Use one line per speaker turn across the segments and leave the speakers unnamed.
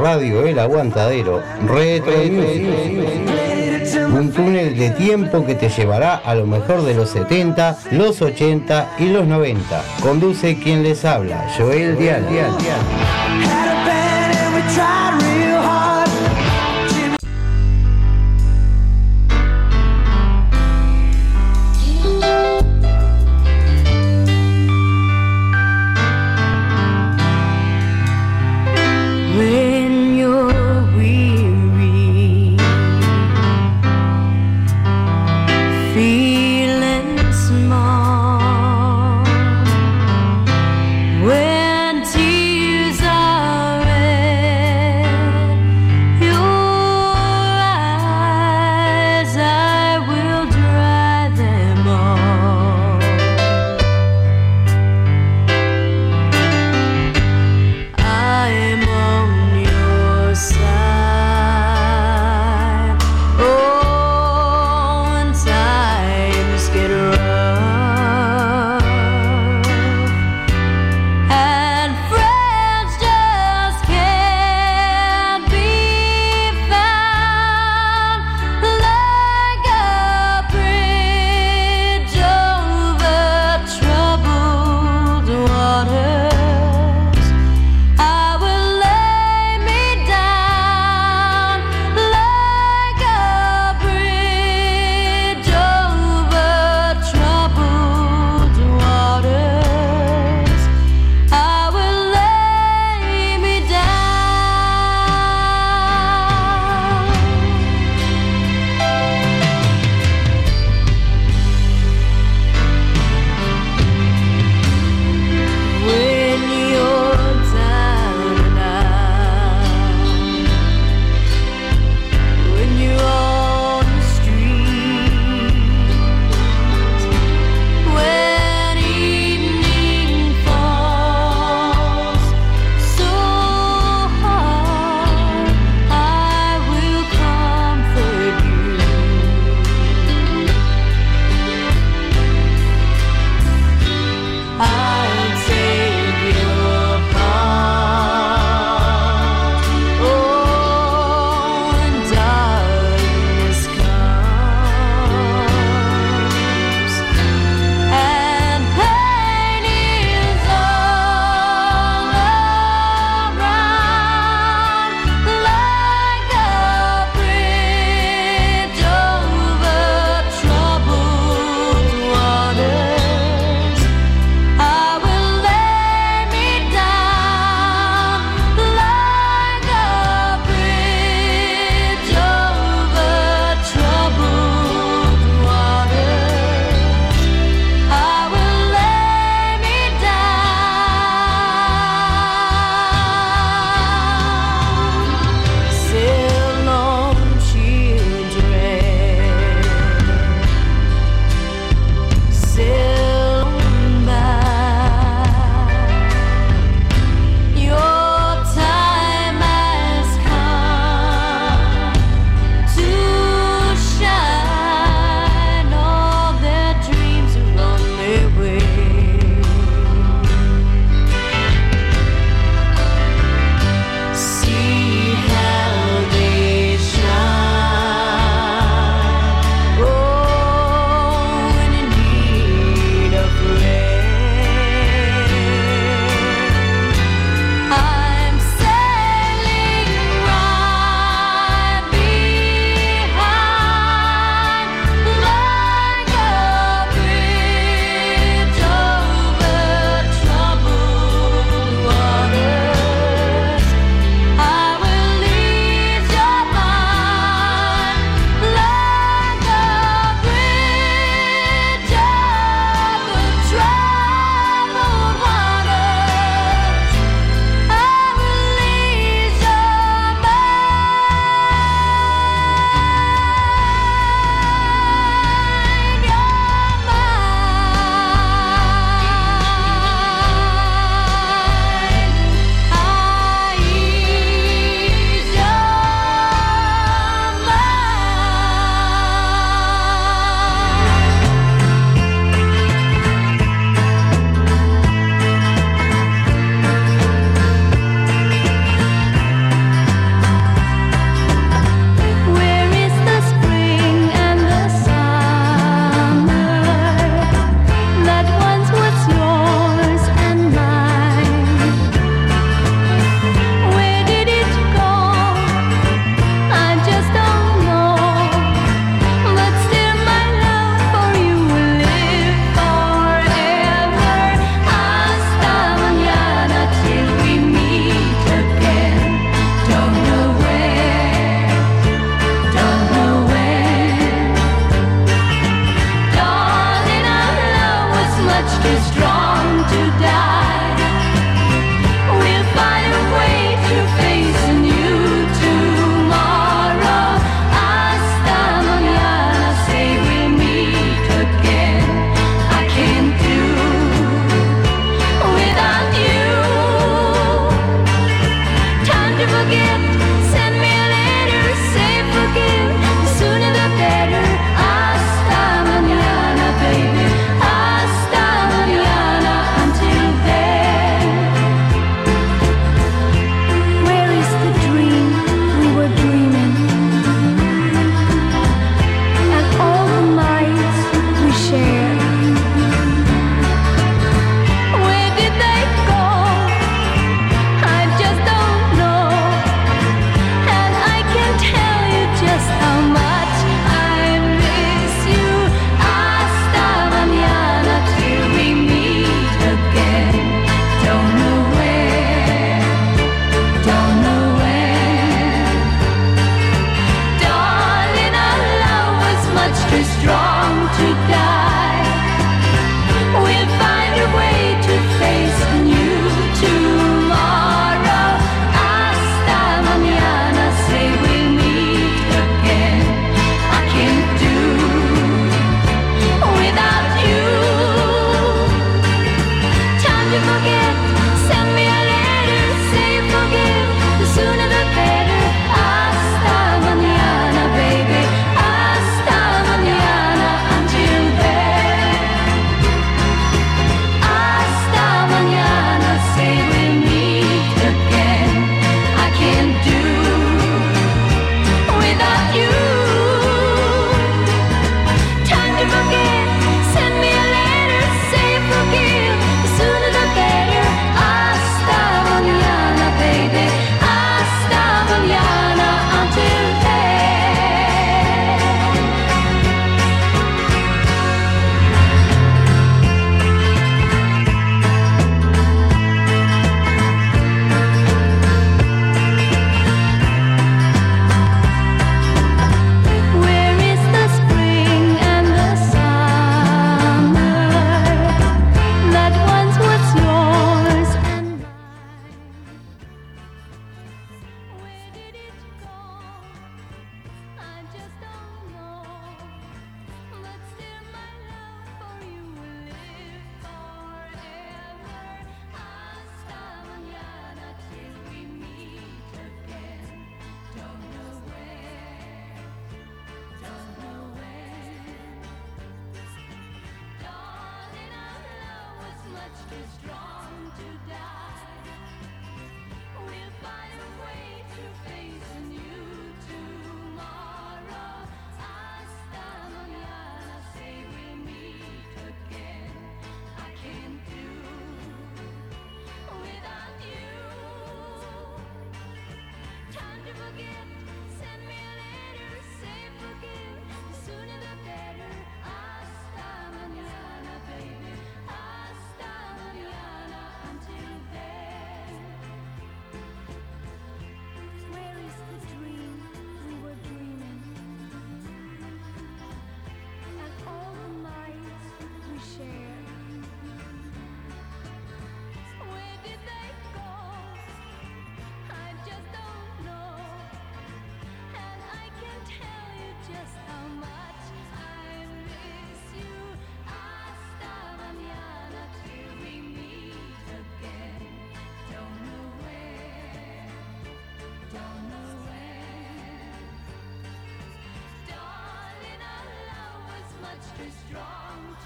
Radio El Aguantadero, Retro. Un túnel de tiempo que te llevará a lo mejor de los 70, los 80 y los 90. Conduce quien les habla, Joel Dial.
When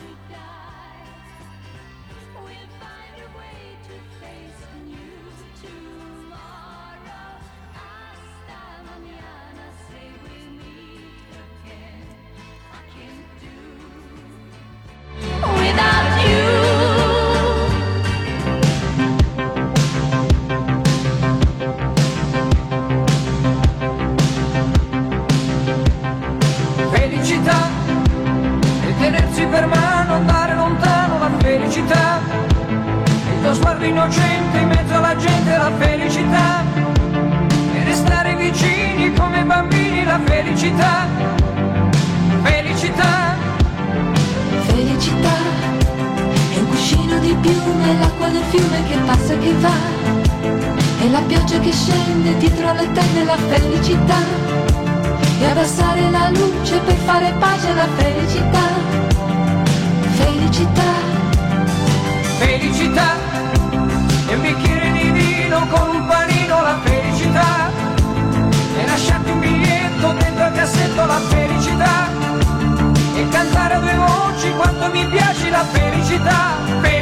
We'll find a way to face new to scende dietro le tende la felicità e abbassare la luce per fare pace alla felicità. Felicità. Felicità e un bicchiere di vino con un panino la felicità e lasciarti un biglietto dentro al cassetto la felicità e cantare a due voci quanto mi piace la felicità. felicità.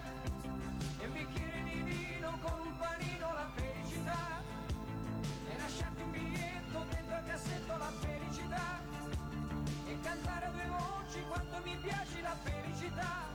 mi piace la
felicità.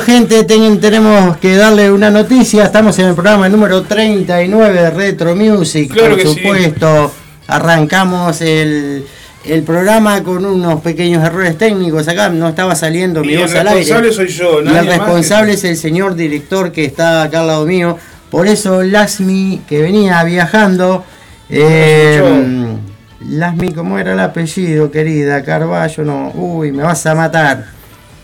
Gente, tenemos que darle una noticia. Estamos en el programa número 39 de Retro Music, por supuesto. Arrancamos el, programa con unos pequeños errores técnicos. Acá no estaba saliendo mi voz al aire.
El responsable soy yo, nadie
y
el
responsable es el señor director que está acá al lado mío. Por eso Lasmi, que venía viajando.
Eh, Lasmi, ¿cómo era el apellido, querida? Carballo, no. Uy, me vas a matar.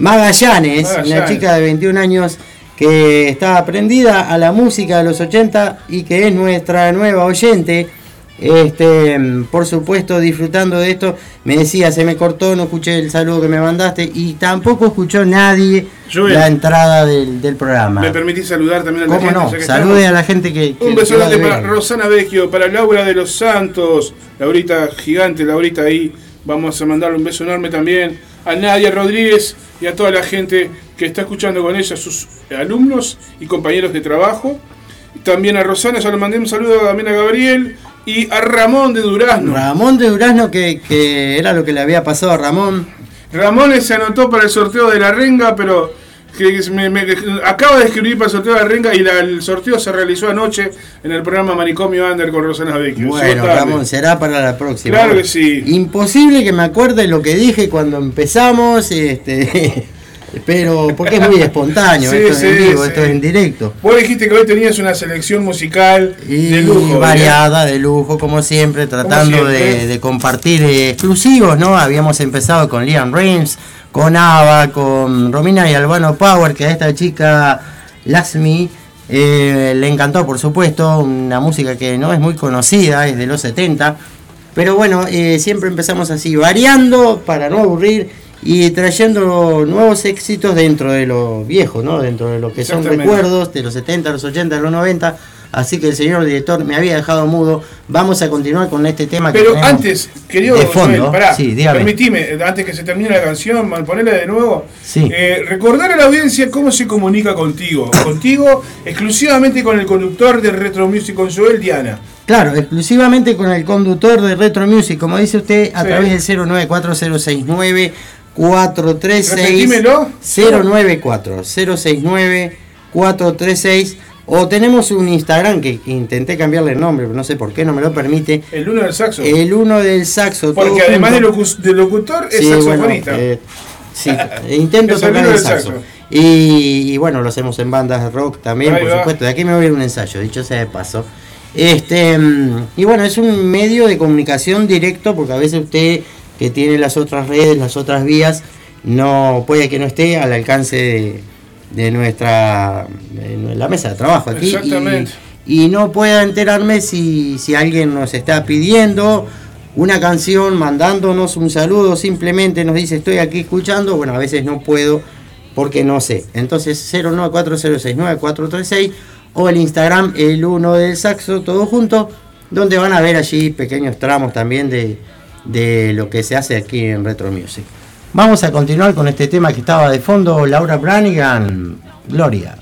Magallanes, una
Magallanes.
chica de 21 años que está aprendida a la música de los 80 y que es nuestra nueva oyente. Este, por supuesto, disfrutando de esto, me decía, se me cortó, no escuché el saludo que me mandaste y tampoco escuchó nadie
Joel.
la entrada del, del programa.
¿Me permitís saludar también a la
¿Cómo
gente?
no? Salude
estamos?
a la gente que... que-
Un beso
que va
grande
de
para. Rosana Vecchio, para Laura de los Santos, Laurita gigante, Laurita ahí. Vamos a mandarle un beso enorme también a Nadia Rodríguez y a toda la gente que está escuchando con ella, sus alumnos y compañeros de trabajo. También a Rosana, ya le mandé un saludo también a Gabriel y a Ramón de Durazno.
Ramón de Durazno, que, que era lo que le había pasado a Ramón.
Ramón se anotó para el sorteo de la renga, pero que me- me- acaba de escribir para el sorteo de la renga y la- el sorteo se realizó anoche en el programa Manicomio Under con Rosana Vecchio.
Bueno. Ramón, será para la próxima.
Claro que sí.
Imposible que me acuerde lo que dije cuando empezamos, este, pero porque es muy espontáneo,
Sí,
esto
sí,
en vivo,
sí.
esto es en directo.
Vos dijiste que hoy tenías una selección musical
Y
de lujo.
variada, de lujo, como siempre, tratando
siempre.
De, de compartir eh, exclusivos, ¿no? Habíamos empezado con Liam Reigns, con Ava, con Romina y Albano Power, que a esta chica Laxmi eh, le encantó, por supuesto, una música que no es muy conocida, es de los 70. Pero bueno, eh, siempre empezamos así, variando para no aburrir y trayendo nuevos éxitos dentro de lo viejo, ¿no? Dentro de lo que son recuerdos de los 70, los 80, los 90. Así que el señor director me había dejado mudo. Vamos a continuar con este tema que
Pero antes, querido
de fondo.
Joel, pará,
sí,
permitime, antes que se termine la canción, ponerla de nuevo,
Sí.
eh, recordar a la audiencia cómo se comunica contigo. Contigo, exclusivamente con el conductor de Retro Music con Joel Diana.
Claro, exclusivamente con el conductor de Retro Music, como dice usted, a
Sí.
través del 094069 436
Repetímelo.
094 069 436 o tenemos un Instagram que intenté cambiarle el nombre, pero no sé por qué no me lo permite.
El uno del saxo.
El uno del saxo.
Porque además de,
junto.
locu- de locutor, es
Sí,
saxofonista.
bueno, eh, sí, intento
el
tocar el saxo.
saxo.
Y, y bueno, lo hacemos en bandas rock también,
Ahí
por
va.
supuesto. De aquí me voy a ir un ensayo, dicho sea de paso. Este, mm, y bueno, es un medio de comunicación directo, porque a veces usted que tiene las otras redes, las otras vías, no puede que no esté al alcance de, de nuestra de la mesa de trabajo aquí. y-
Exactamente.
y no pueda enterarme si, si alguien nos está pidiendo una canción, mandándonos un saludo, simplemente nos dice estoy aquí escuchando, bueno, a veces no puedo porque no sé. Entonces 0940694436 o el Instagram el 1 del saxo, todo junto, donde van a ver allí pequeños tramos también de, de lo que se hace aquí en Retro Music. Vamos a continuar con este tema que estaba de fondo, Laura Branigan, Gloria.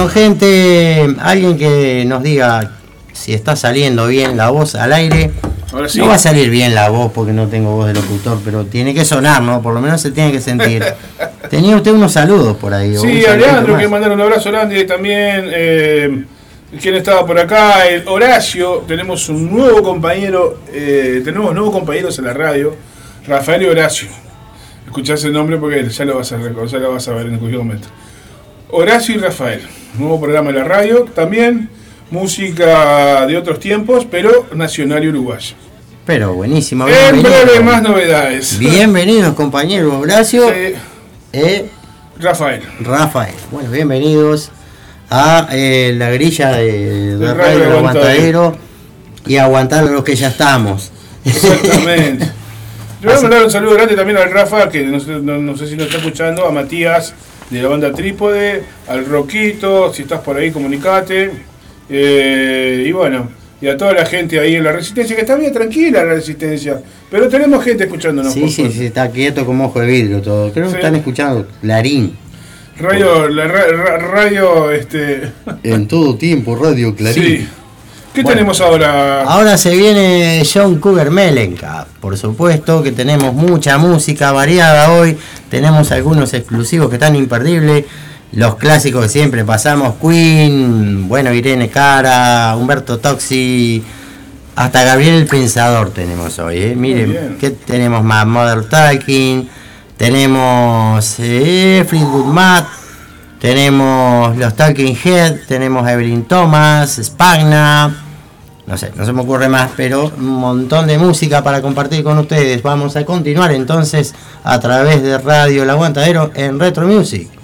Bueno, gente, alguien que nos diga si está saliendo bien la voz al aire. No va a salir bien la voz porque no tengo voz de locutor, pero tiene que sonar, ¿no? Por lo menos se tiene que sentir. Tenía usted unos saludos por ahí.
Sí, a
Leandro
que mandaron un abrazo grande también. Eh, ¿Quién estaba por acá? El Horacio. Tenemos un nuevo compañero. Eh, tenemos nuevos compañeros en la radio. Rafael y Horacio. Escuchás el nombre porque ya lo vas a, ya lo vas a ver en cualquier momento. Horacio y Rafael nuevo programa de la radio, también música de otros tiempos, pero nacional y uruguaya.
Pero buenísimo.
En breve más novedades.
Bienvenidos, compañero Horacio.
Sí,
Eh,
Rafael.
Rafael. Bueno, bienvenidos a eh, la grilla de, de Radio del
Aguantadero.
Y aguantar a los que ya estamos.
Exactamente. Le voy a mandar un saludo grande también al Rafa, que no sé, no- no sé si nos está escuchando, a Matías de la banda Trípode, al Roquito, si estás por ahí, comunicate. Eh, y bueno, y a toda la gente ahí en la Resistencia, que está bien tranquila la Resistencia, pero tenemos gente escuchándonos.
Sí, sí, sí, está quieto como ojo de vidrio todo. Creo que están escuchando Clarín.
Radio, la ra- ra- radio, este...
En todo tiempo, Radio
Sí. ¿Qué
Bueno.
tenemos ahora?
Ahora se viene John Cougar Mellencamp. Por supuesto que tenemos mucha música variada hoy. Tenemos algunos exclusivos que están imperdibles. Los clásicos que siempre pasamos. Queen, bueno, Irene Cara, Humberto Toxi. Hasta Gabriel el Pensador tenemos hoy. ¿eh? Miren. ¿qué tenemos más? Mother Talking. Tenemos eh, Fleetwood Mac. Tenemos los Talking Head, tenemos Evelyn Thomas, Spagna, no sé, no se me ocurre más, pero un montón de música para compartir con ustedes. Vamos a continuar entonces a través de Radio El Aguantadero en Retro Music.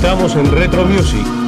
Estamos en Retro Music.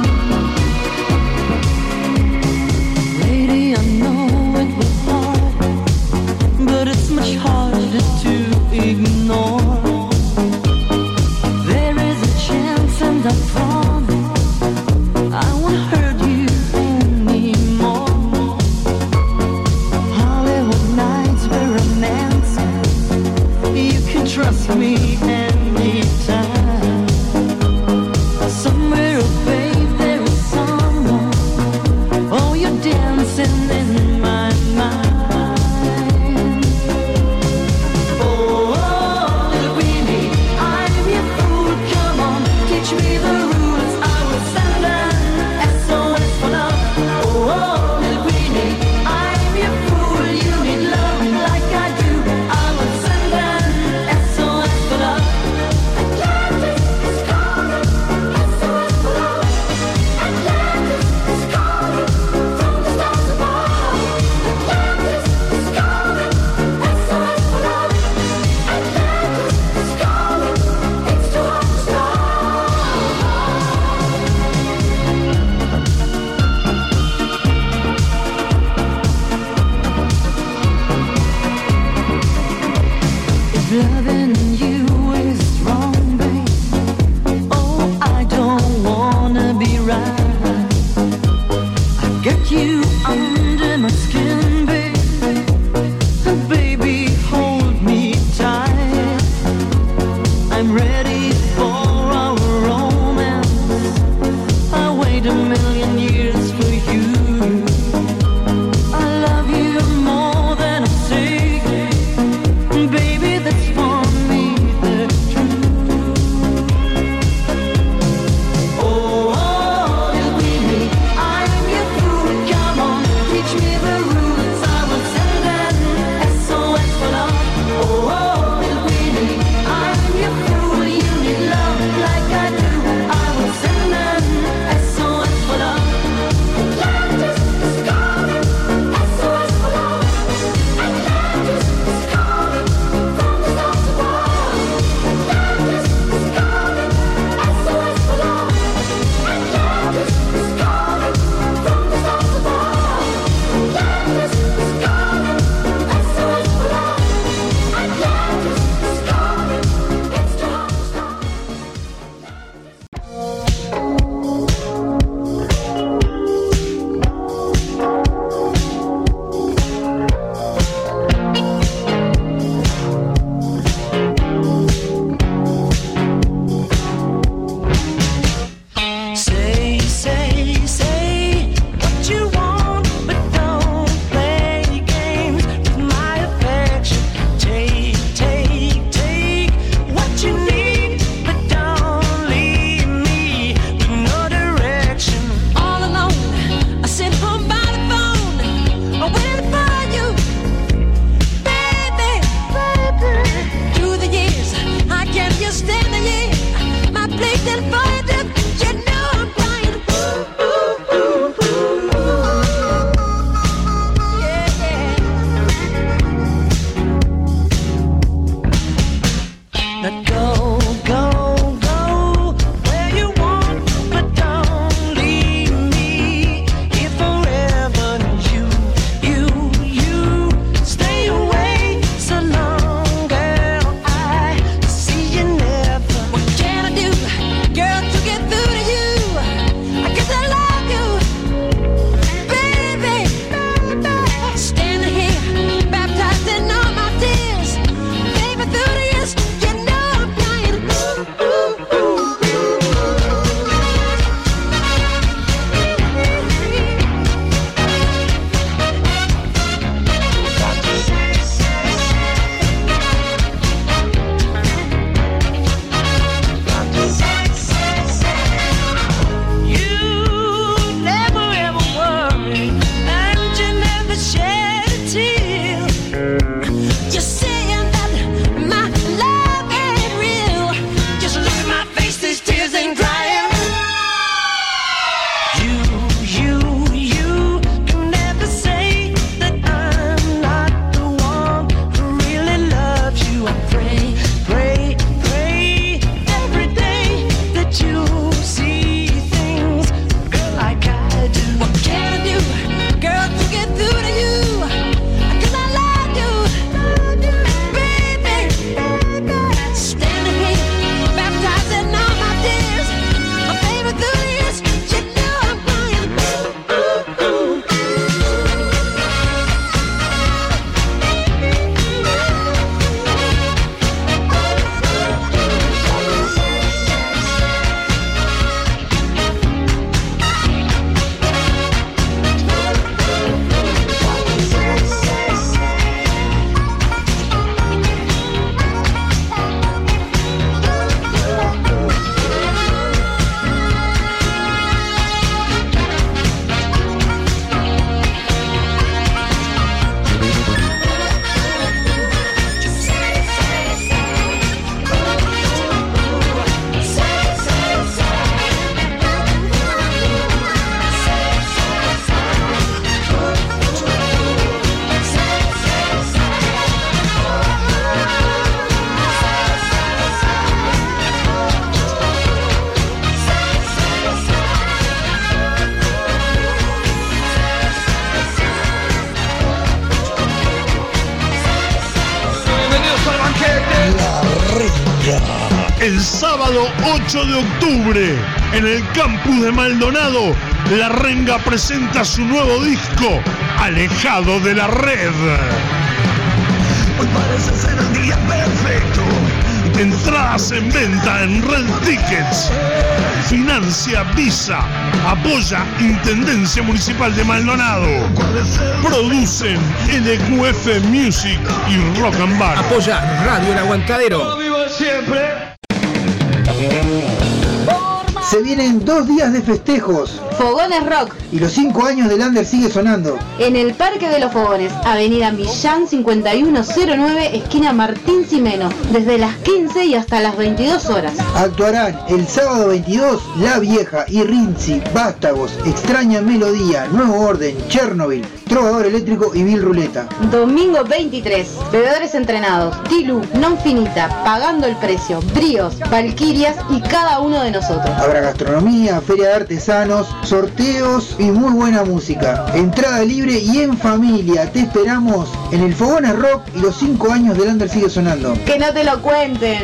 8 de octubre en el campus de Maldonado. La Renga presenta su nuevo disco, Alejado de la Red.
Hoy parece ser el día perfecto.
Entradas en venta en Red Tickets. Financia Visa. Apoya Intendencia Municipal de Maldonado. Producen LQF Music y Rock and Bar.
Apoya Radio El Aguantadero.
Dos días de festejos
Fogones Rock
y los cinco años del Under sigue sonando.
en el Parque de los Fogones, Avenida Millán 5109, esquina Martín Simeno, desde las 15 y hasta las 22 horas.
Actuarán el sábado 22 La Vieja y Rinzi, Vástagos, Extraña Melodía, Nuevo Orden, Chernobyl, Trovador Eléctrico y Bill Ruleta.
Domingo 23, bebedores entrenados, Tilu, Non Finita, Pagando el Precio, Bríos, Valquirias y cada uno de nosotros.
Habrá gastronomía, feria de artesanos, sorteos y muy buena música. Entrada libre y en familia. Te esperamos en el Fogones Rock y los cinco años del Under sigue sonando.
Que no te lo cuenten.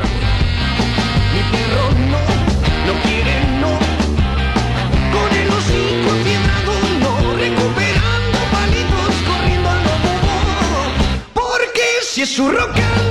Si es su rock.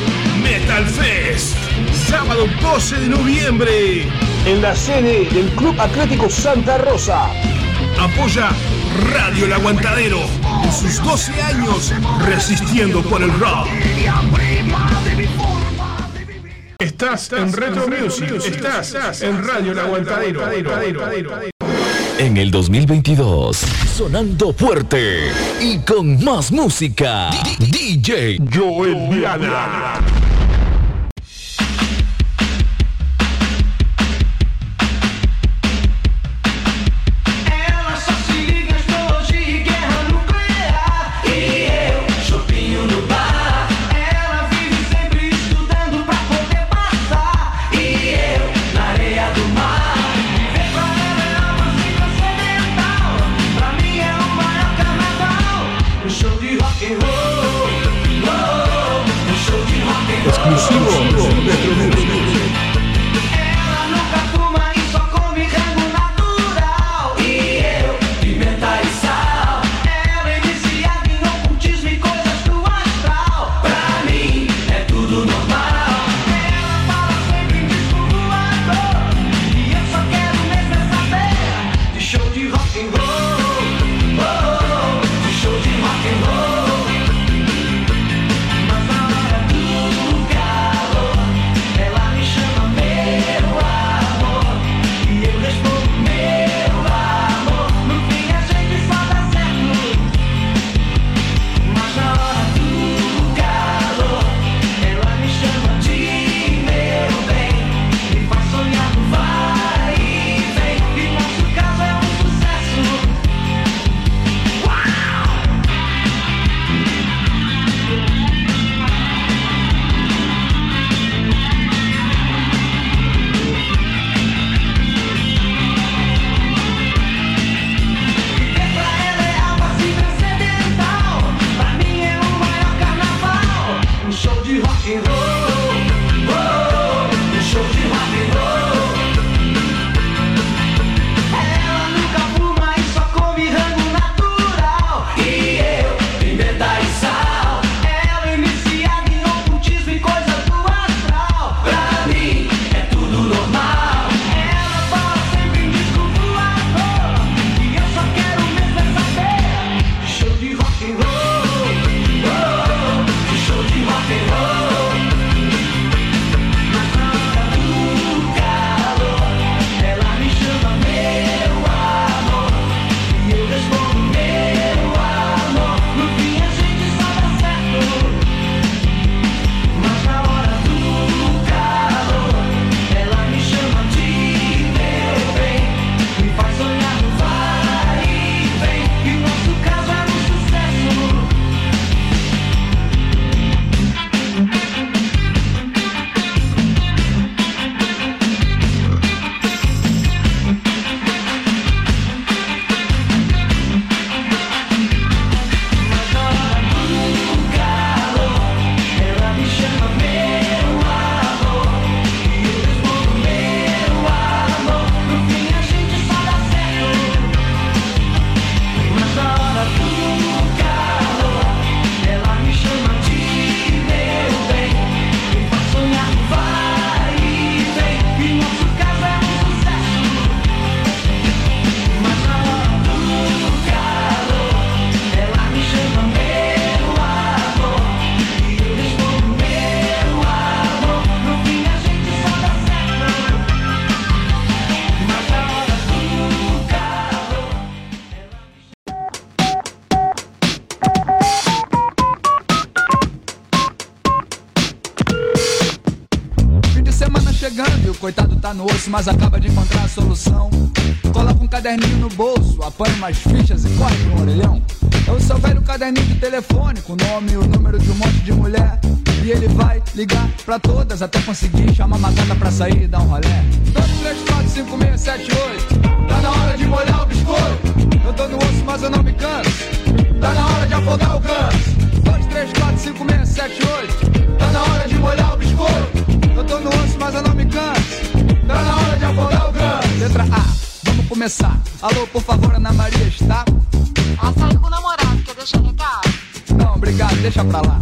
Metal Fest, sábado 12 de noviembre, en la sede del Club Atlético Santa Rosa. Apoya Radio El Aguantadero en sus 12 años resistiendo por el rock. Estás en Retro Music, estás en Radio El Aguantadero.
En el 2022, sonando fuerte y con más música. DJ Joel Diana.
Mas
acaba de encontrar a solução. Coloca um caderninho no bolso, apanha umas fichas e corre pra um orelhão. É o seu velho caderninho de telefone, com o nome e o número de um monte de mulher. E ele vai ligar pra todas até conseguir chamar uma gata pra sair e dar um rolé. 2, 3, 4, 5, 6, 7, 8. Tá na hora de molhar o biscoito. Eu tô no osso, mas eu não me canso. Tá na hora de afogar o ganso. 2, 3, 4, 5, 6, 7, 8. Tá na hora de molhar o biscoito. Eu tô no osso, mas eu não me canso. Tá na hora de afogar o ganso. Letra A, vamos começar. Alô, por favor, Ana Maria está?
Ela saiu com o namorado, quer deixar recado?
Não, obrigado, deixa pra lá.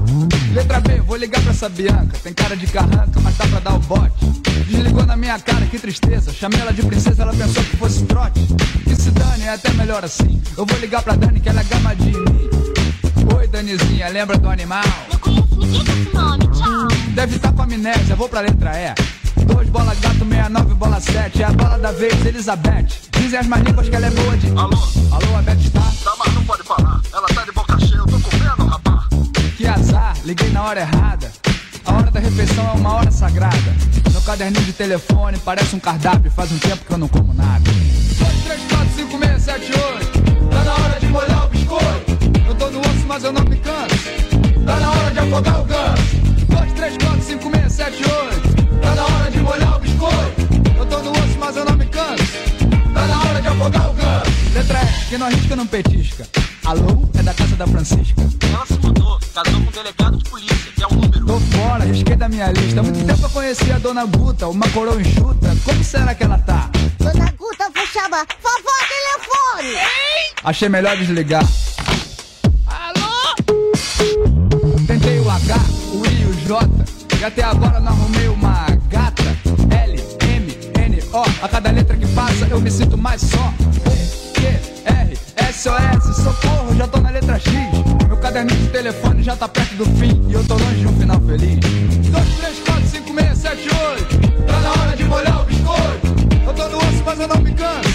Letra B, vou ligar pra essa Bianca. Tem cara de carranca, mas dá pra dar o bote. Desligou na minha cara, que tristeza. Chamei ela de princesa, ela pensou que fosse trote. Que se dane, é até melhor assim. Eu vou ligar pra Dani, que ela é gamadinha em mim. Oi, Danizinha, lembra do animal?
Não conheço ninguém com esse nome, tchau.
Deve estar com amnésia, vou pra letra E. Dois bola gato, 69, bola 7. É a bola da vez, Elizabeth. Dizem as mais línguas que ela é boa de. Alô? Alô, a Beth está?
Tá, mas não pode falar. Ela tá de boca cheia, eu tô comendo, rapá.
Que azar, liguei na hora errada. A hora da refeição é uma hora sagrada. Meu caderninho de telefone parece um cardápio. Faz um tempo que eu não como nada. 2, 3, 4, 5, 6, 7, 8. Tá na hora de molhar o biscoito. Eu tô no osso, mas eu não me canso. Tá na hora de afogar o ganso. 2, 3, 4, 5, 6, 7, 8. Letra E, quem não arrisca não petisca. Alô, é da casa da Francisca.
Ela se mudou, casou com um delegado de polícia, que é um número.
Tô fora, risquei da minha lista. Muito tempo eu conheci a dona Guta, uma coroa enxuta. Como será que ela tá?
Dona Guta, vou chamar. Vovó, telefone!
Achei melhor desligar. Tentei o H, o I e o J. E até agora não arrumei uma gata. L, M, N, O. A cada letra que passa eu me sinto mais só. P, Q, R, S, O, S. Socorro, já tô na letra X. Meu caderninho de telefone já tá perto do fim. E eu tô longe de um final feliz. 2, 3, 4, 5, 6, 7, 8. Tá na hora de molhar o biscoito. Eu tô no osso, mas eu não me canso.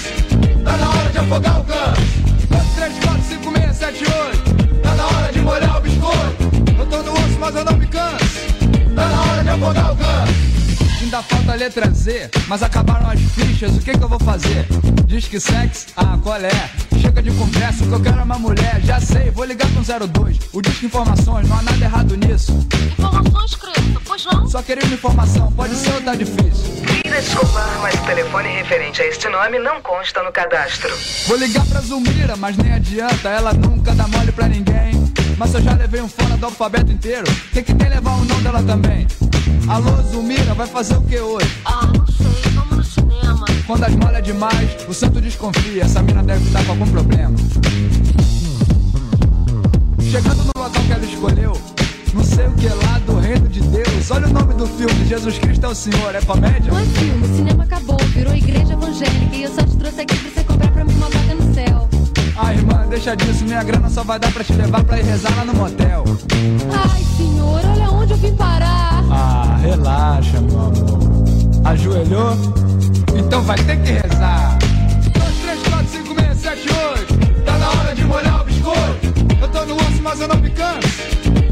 Tá na hora de afogar o ganso. 2, 3, 4, 5, 6, 7, 8. Tá na hora de molhar o biscoito. Eu tô no osso, mas eu não me canso. Tá na hora de afogar o ganso. Ainda falta a letra Z, mas acabaram as fichas, o que que eu vou fazer? Diz que sexo? Ah, qual é? Chega de conversa, o que eu quero é uma mulher, já sei, vou ligar pro 02. O disco informações, não há nada errado nisso.
Informações, Creto, pois não?
Só uma informação, pode ser ou tá difícil?
Queira desculpar, mas o telefone referente a este nome não consta no cadastro.
Vou ligar pra Zulmira, mas nem adianta, ela nunca dá mole pra ninguém. Mas eu já levei um fora do alfabeto inteiro, tem que tem levar o nome dela também. Alô, Zulmira, vai fazer o que hoje?
Ah,
Quando as molha demais, o santo desconfia, essa mina deve estar com algum problema. Chegando no local que ela escolheu, não sei o que é lá do reino de Deus. Olha o nome do filme, Jesus Cristo é o Senhor, é comédia?
Não é filme, o cinema acabou, virou igreja evangélica e eu só te trouxe aqui pra você comprar pra mim uma vaga no céu.
Ah, irmã, deixa disso, minha grana só vai dar pra te levar pra ir rezar lá no motel.
Ai, senhor, olha onde eu vim parar.
Ah, relaxa, meu amor. Ajoelhou? Então vai ter que rezar. 2, 3, 4, 5, 6, 7, 8. Tá na hora de molhar o biscoito. Eu tô no osso, mas eu não me canso.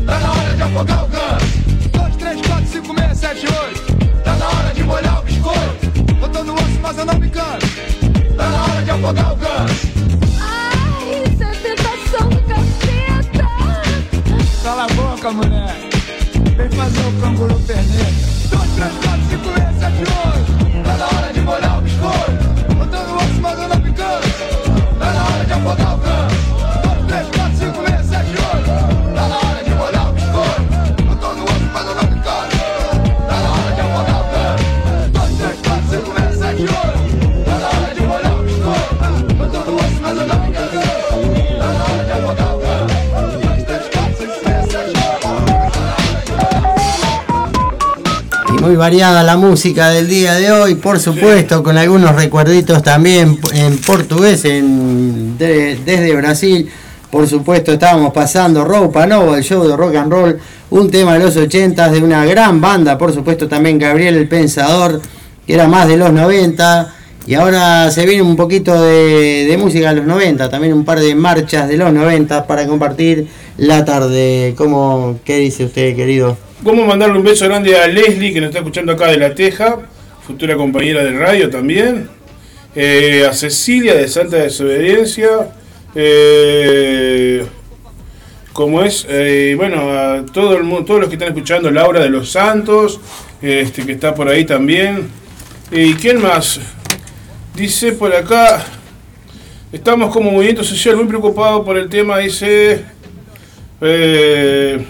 Tá na hora de afogar o ganso. 2, 3, 4, 5, 6, 7, 8. Tá na hora de molhar o biscoito. Eu tô no osso, mas eu não me canso. Tá na hora de afogar o ganso.
Ai, isso é tentação do caceta.
Cala a boca, mulher. Vem fazer o canguru perneta.
Muy variada la música del día de hoy, por supuesto, con algunos recuerditos también en portugués en- de- desde Brasil. Por supuesto, estábamos pasando Roupa Nova, el show de rock and roll, un tema de los 80 de una gran banda, por supuesto también Gabriel el Pensador, que era más de los 90. Y ahora se viene un poquito de, de música de los 90, también un par de marchas de los 90 para compartir la tarde. ¿Cómo, ¿Qué dice usted, querido?
Vamos a mandarle un beso grande a Leslie, que nos está escuchando acá de La Teja. futura compañera de radio también. Eh, a Cecilia de Santa Desobediencia. Eh, como es, eh, bueno, a todo el mundo, todos los que están escuchando, Laura de los Santos, este, que está por ahí también. ¿Y quién más? Dice por acá, estamos como movimiento social muy preocupados por el tema, dice, eh,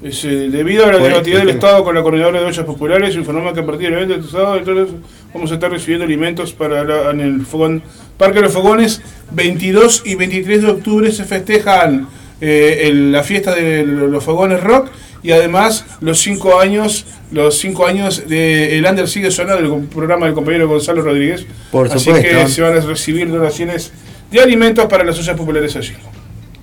dice, debido a la negatividad del
el-
Estado con la coordinadora de ollas populares, informamos que a partir del evento de este sábado entonces, vamos a estar recibiendo alimentos para la- en el fogón, Parque de los Fogones, 22 y 23 de octubre se festejan eh, el- la fiesta de los fogones rock y además los cinco años los cinco años de El Under sigue sonando el programa del compañero Gonzalo Rodríguez
Por
así
supuesto.
que se van a recibir donaciones de alimentos para las ollas populares allí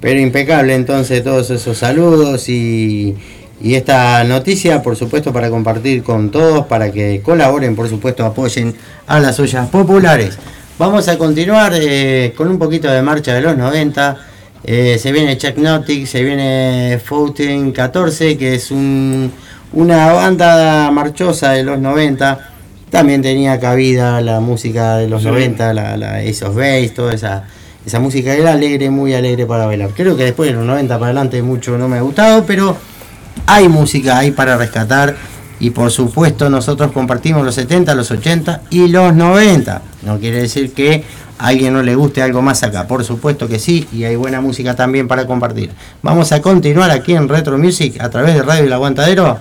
Pero impecable entonces todos esos saludos y, y esta noticia, por supuesto, para compartir con todos, para que colaboren, por supuesto, apoyen a las ollas populares. Vamos a continuar eh, con un poquito de marcha de los 90. Eh, se viene Chuck Nautic, se viene Fountain 14, que es un- una banda marchosa de los 90. También tenía cabida la música de los
Sí.
90, la, la Ace of Base, toda esa, esa música era alegre, muy alegre para bailar. Creo que después de los 90 para adelante mucho no me ha gustado, pero hay música ahí para rescatar y por supuesto nosotros compartimos los 70, los 80 y los 90. No quiere decir que a alguien no le guste algo más acá, por supuesto que sí, y hay buena música también para compartir. Vamos a continuar aquí en Retro Music a través de Radio El Aguantadero.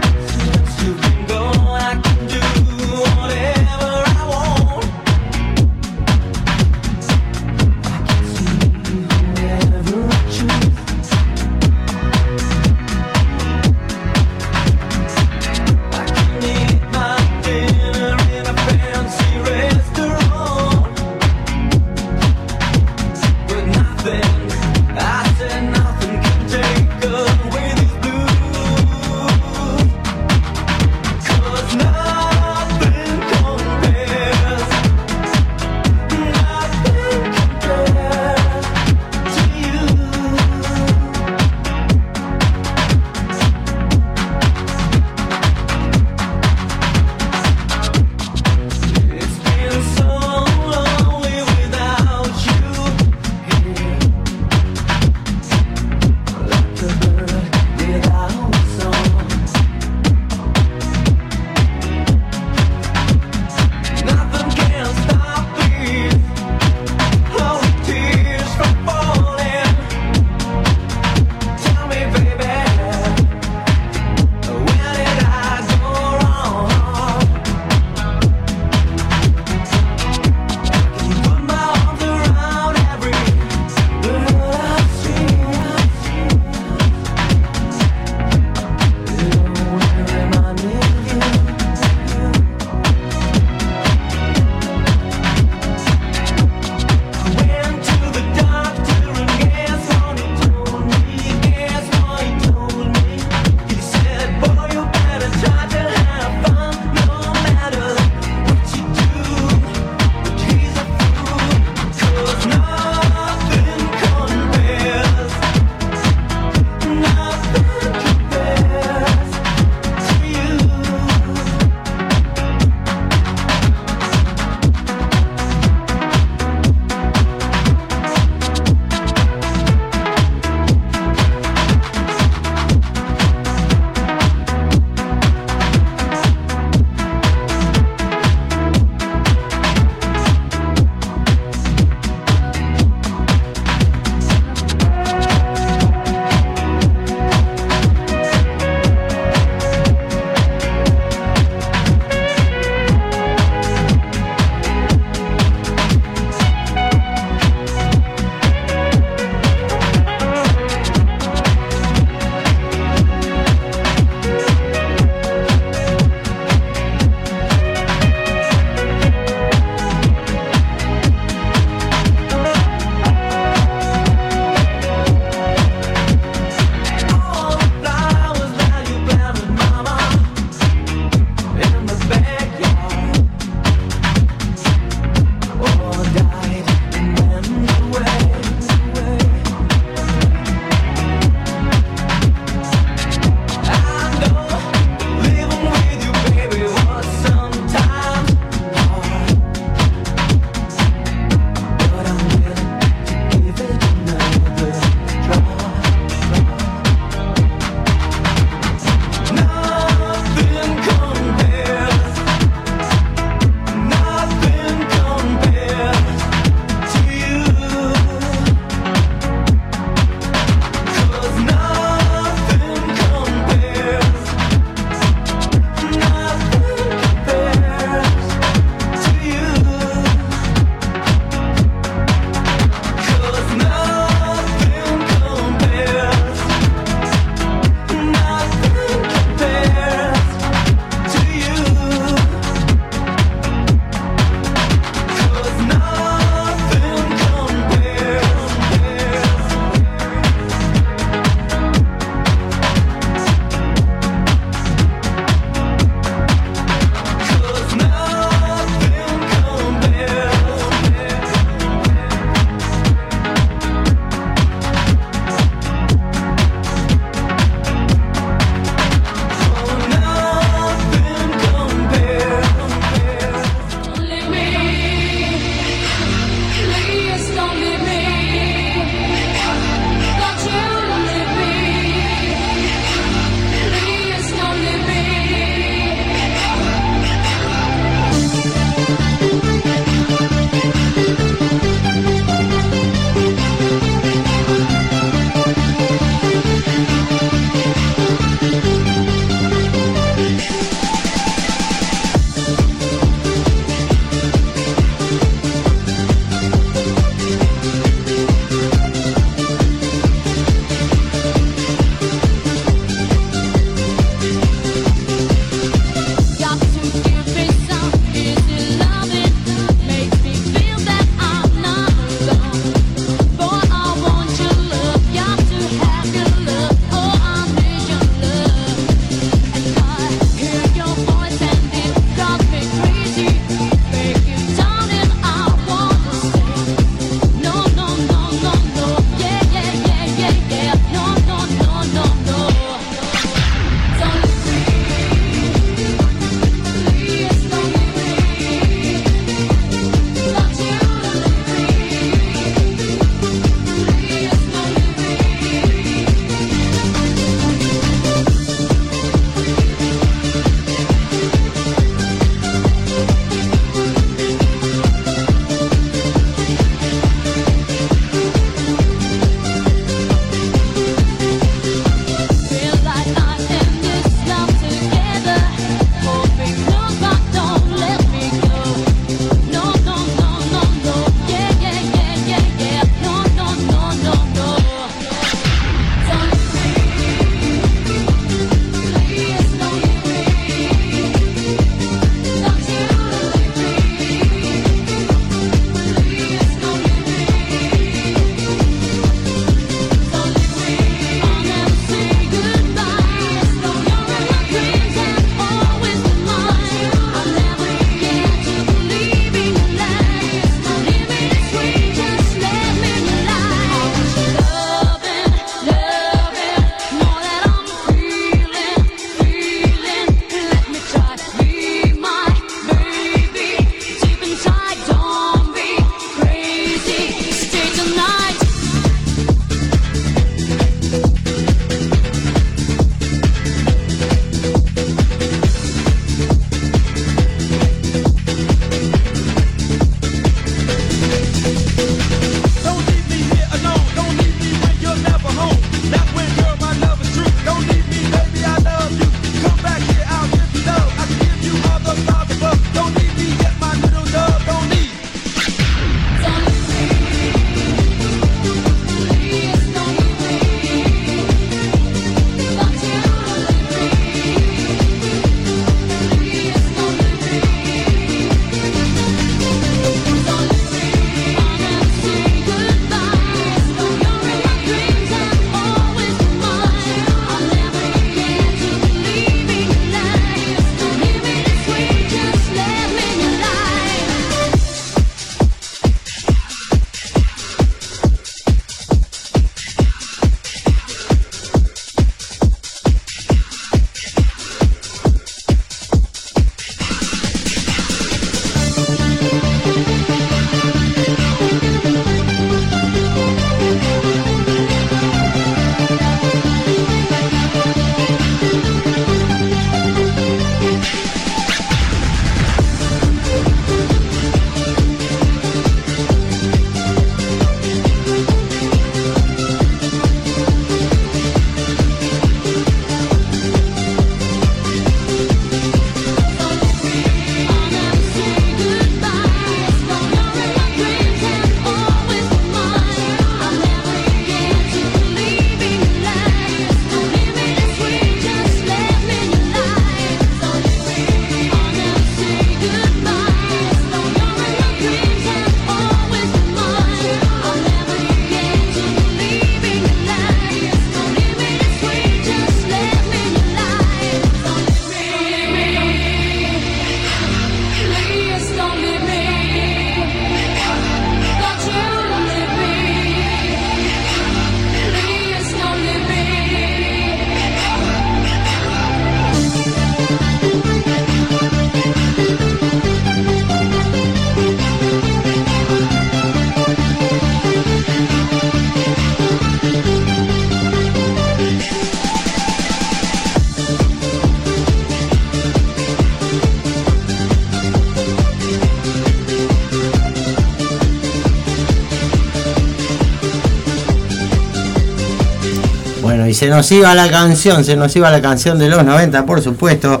Se nos iba la canción, se nos iba la canción de los 90, por supuesto,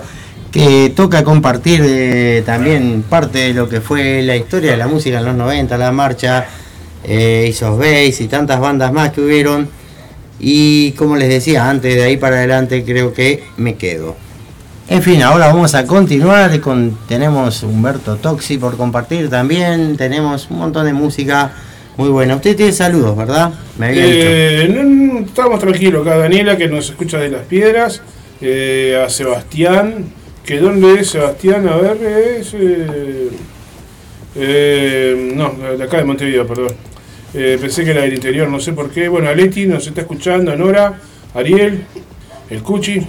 que toca compartir eh, también parte de lo que fue la historia de la música en los 90, la marcha, eh, Isos Base y tantas bandas más que hubieron. Y como les decía, antes de ahí para adelante creo que me quedo. En fin, ahora vamos a continuar con tenemos Humberto Toxi por compartir también, tenemos un montón de música muy buena. Usted tiene saludos, ¿verdad? Me había dicho.
Eh, no, estamos tranquilos acá, Daniela, que nos escucha de las piedras, eh, a Sebastián, que dónde es Sebastián, a ver, es... eh, eh, no, de acá de Montevideo, perdón. Eh, pensé que era del interior, no sé por qué. Bueno, Aleti nos está escuchando, Nora, Ariel, el Cuchi.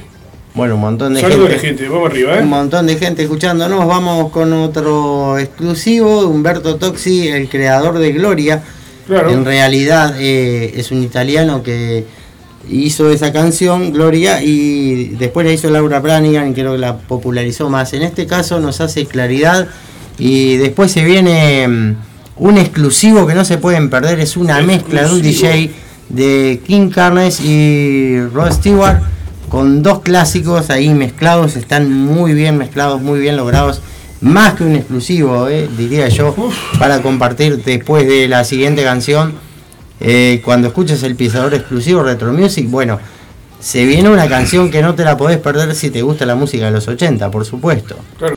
Bueno, un montón de
Saludos a la
gente.
gente, vamos arriba, ¿eh?
Un montón de gente escuchándonos. Vamos con otro exclusivo. Humberto Toxi, el creador de Gloria.
Claro.
En realidad eh, es un italiano que hizo esa canción, Gloria, y después la hizo Laura Branigan, creo que la popularizó más. En este caso nos hace claridad y después se viene mm, un exclusivo que no se pueden perder. Es una mezcla de un DJ de King Carnes y Rod Stewart con dos clásicos ahí mezclados, están muy bien mezclados, muy bien logrados, más que un exclusivo, eh, diría yo, para compartir después de la siguiente canción. Eh, cuando escuches el pisador exclusivo Retro Music, bueno, se viene una canción que no te la podés perder si te gusta la música de los 80, por supuesto.
Stai,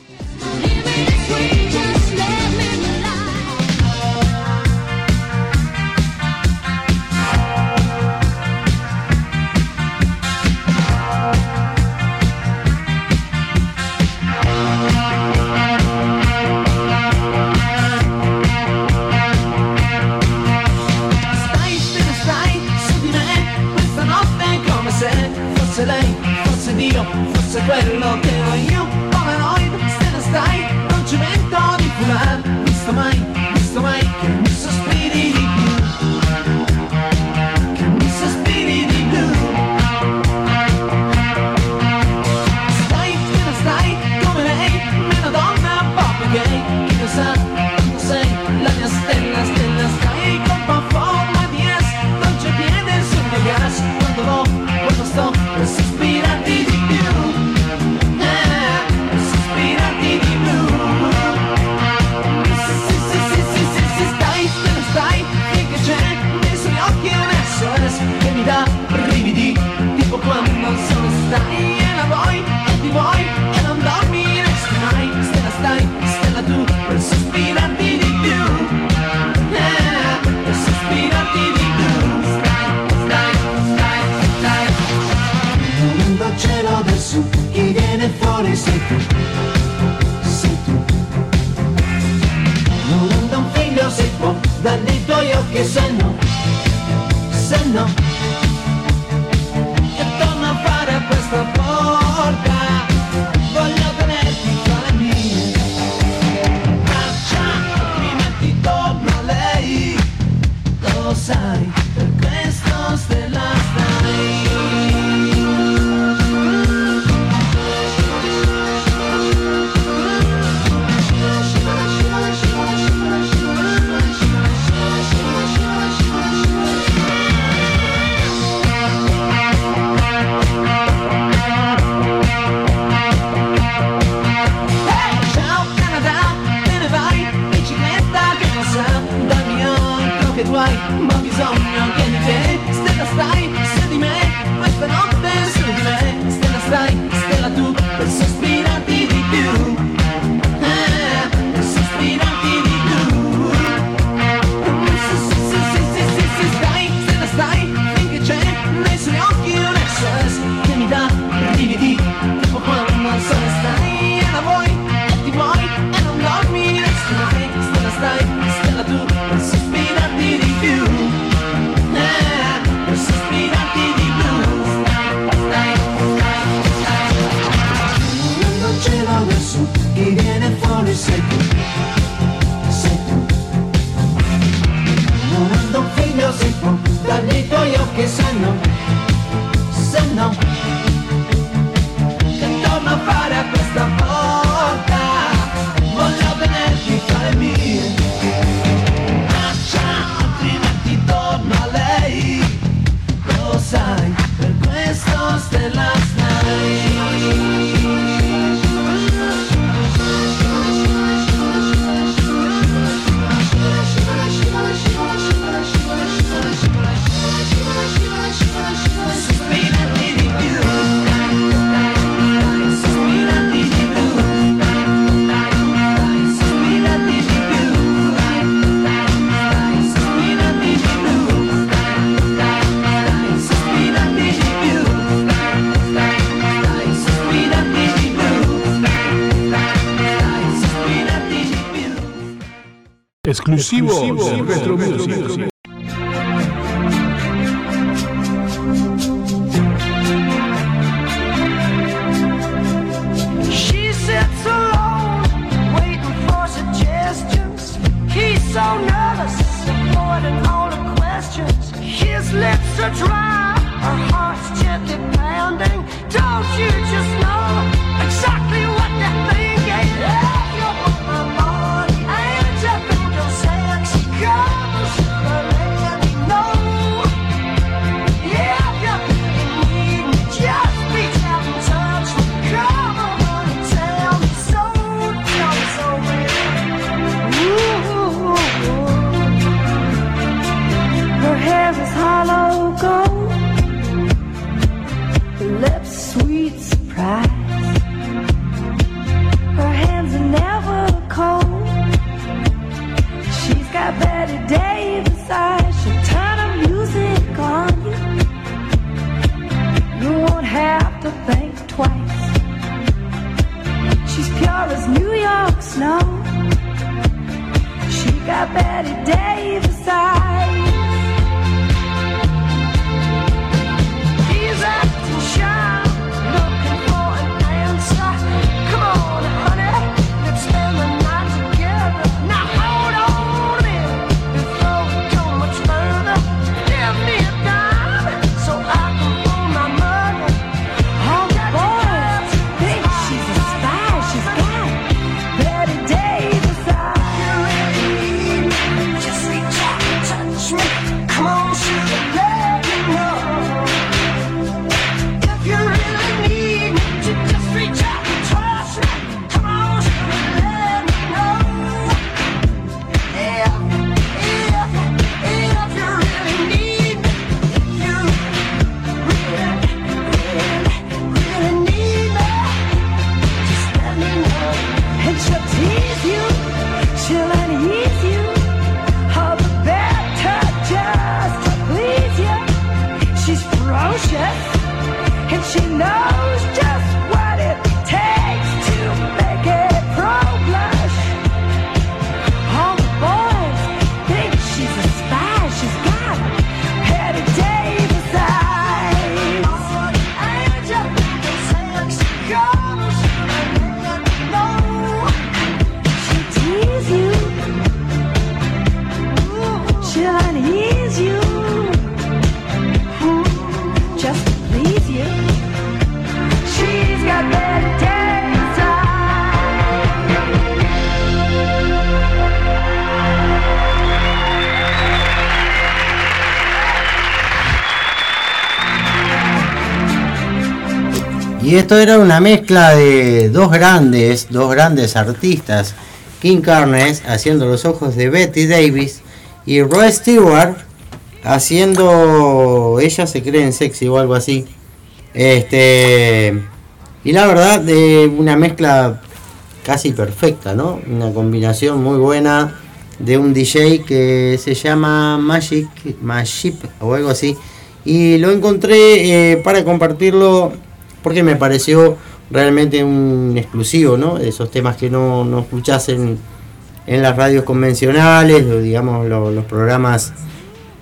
se no Se no e torno a fare questa porta
Exclusivo, Retro Music.
Esto era una mezcla de dos grandes, dos grandes artistas, King Carnes haciendo los ojos de Betty Davis y Roy Stewart haciendo ella se creen sexy o algo así. Este y la verdad de una mezcla casi perfecta, ¿no? Una combinación muy buena de un DJ que se llama Magic Magic o algo así y lo encontré eh, para compartirlo porque me pareció realmente un exclusivo, ¿no? Esos temas que no, no escuchás en, en las radios convencionales, o digamos lo- los programas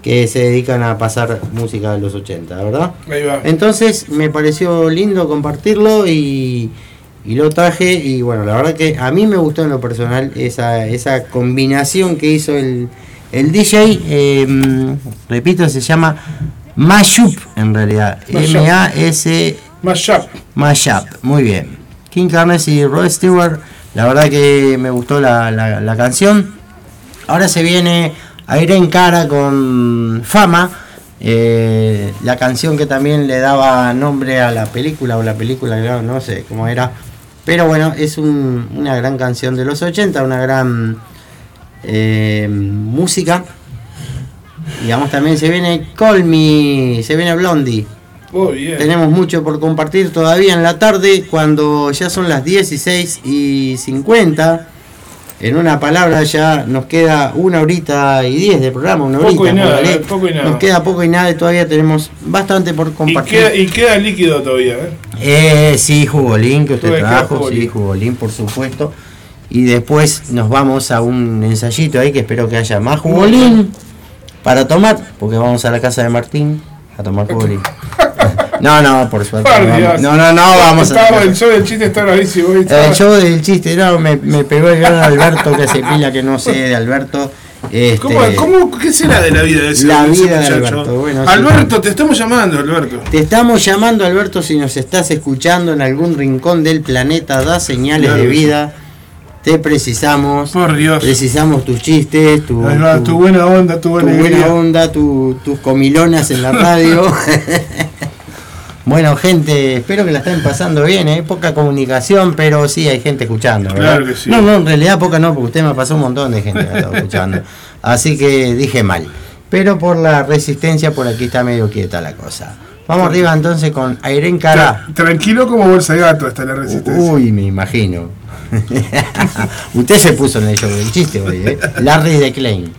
que se dedican a pasar música de los 80, ¿verdad?
Ahí va.
Entonces me pareció lindo compartirlo y, y lo traje y bueno, la verdad que a mí me gustó en lo personal esa, esa combinación que hizo el, el DJ, eh, repito, se llama Mashup en realidad. M-A-S...
Mashup.
Mashup, muy bien. King Carnes y Rod Stewart, la verdad que me gustó la, la- canción. Ahora se viene a ir en cara con Fama, eh, la canción que también le daba nombre a la película, o la película, claro, no sé cómo era. Pero bueno, es un- una gran canción de los 80, una gran eh, música. Digamos, también se viene Call Me, se viene Blondie.
Muy bien.
Tenemos mucho por compartir todavía en la tarde, cuando ya son las 16 y 50. En una palabra ya nos queda una horita y 10 de programa, una
Poco
horita.
y nada, eh, poco y nada.
Nos queda poco y nada y todavía tenemos bastante por
Y
compartir.
queda, y queda líquido todavía, ¿eh?
Eh, sí, jugolín que usted trajo,
jugolín.
sí, jugolín, por supuesto. Y después nos vamos a un ensayito ahí que espero que haya más jugolín para tomar, porque vamos a la casa de Martín a tomar jugolín. No, no, por suerte.
Por
no,
Dios.
vamos- no, no, no, vamos a.
Estaba- El show del chiste está bravísimo. estaba-
El show del chiste, no, me, me pegó el gran Alberto que se pila que no sé de Alberto. Este,
¿Cómo, cómo, ¿Qué será de la vida de ese,
La
de ese
vida de? Alberto, bueno, sí.
Alberto, te estamos llamando, Alberto.
Te estamos llamando, Alberto, si nos estás escuchando en algún rincón del planeta, da señales
Claro
de vida. Te precisamos.
Por Dios.
Precisamos tus chistes, tu,
va, tu buena onda, tu
tu
buena
buena
alegría.
onda, tu- tus comilonas en la radio. bueno, gente, espero que la estén pasando bien, ¿eh? poca comunicación, pero sí hay gente escuchando, ¿verdad?
Claro que sí.
No, no, en realidad poca no, porque usted me pasó un montón de gente que la estaba escuchando. Así que dije mal. Pero por la resistencia, por aquí está medio quieta la cosa. Vamos arriba entonces con Airen Cara.
Tra- Tranquilo como bolsa de gato hasta la resistencia.
Uy, me imagino. Usted se puso en el show del chiste hoy, ¿eh? Larry de Klein.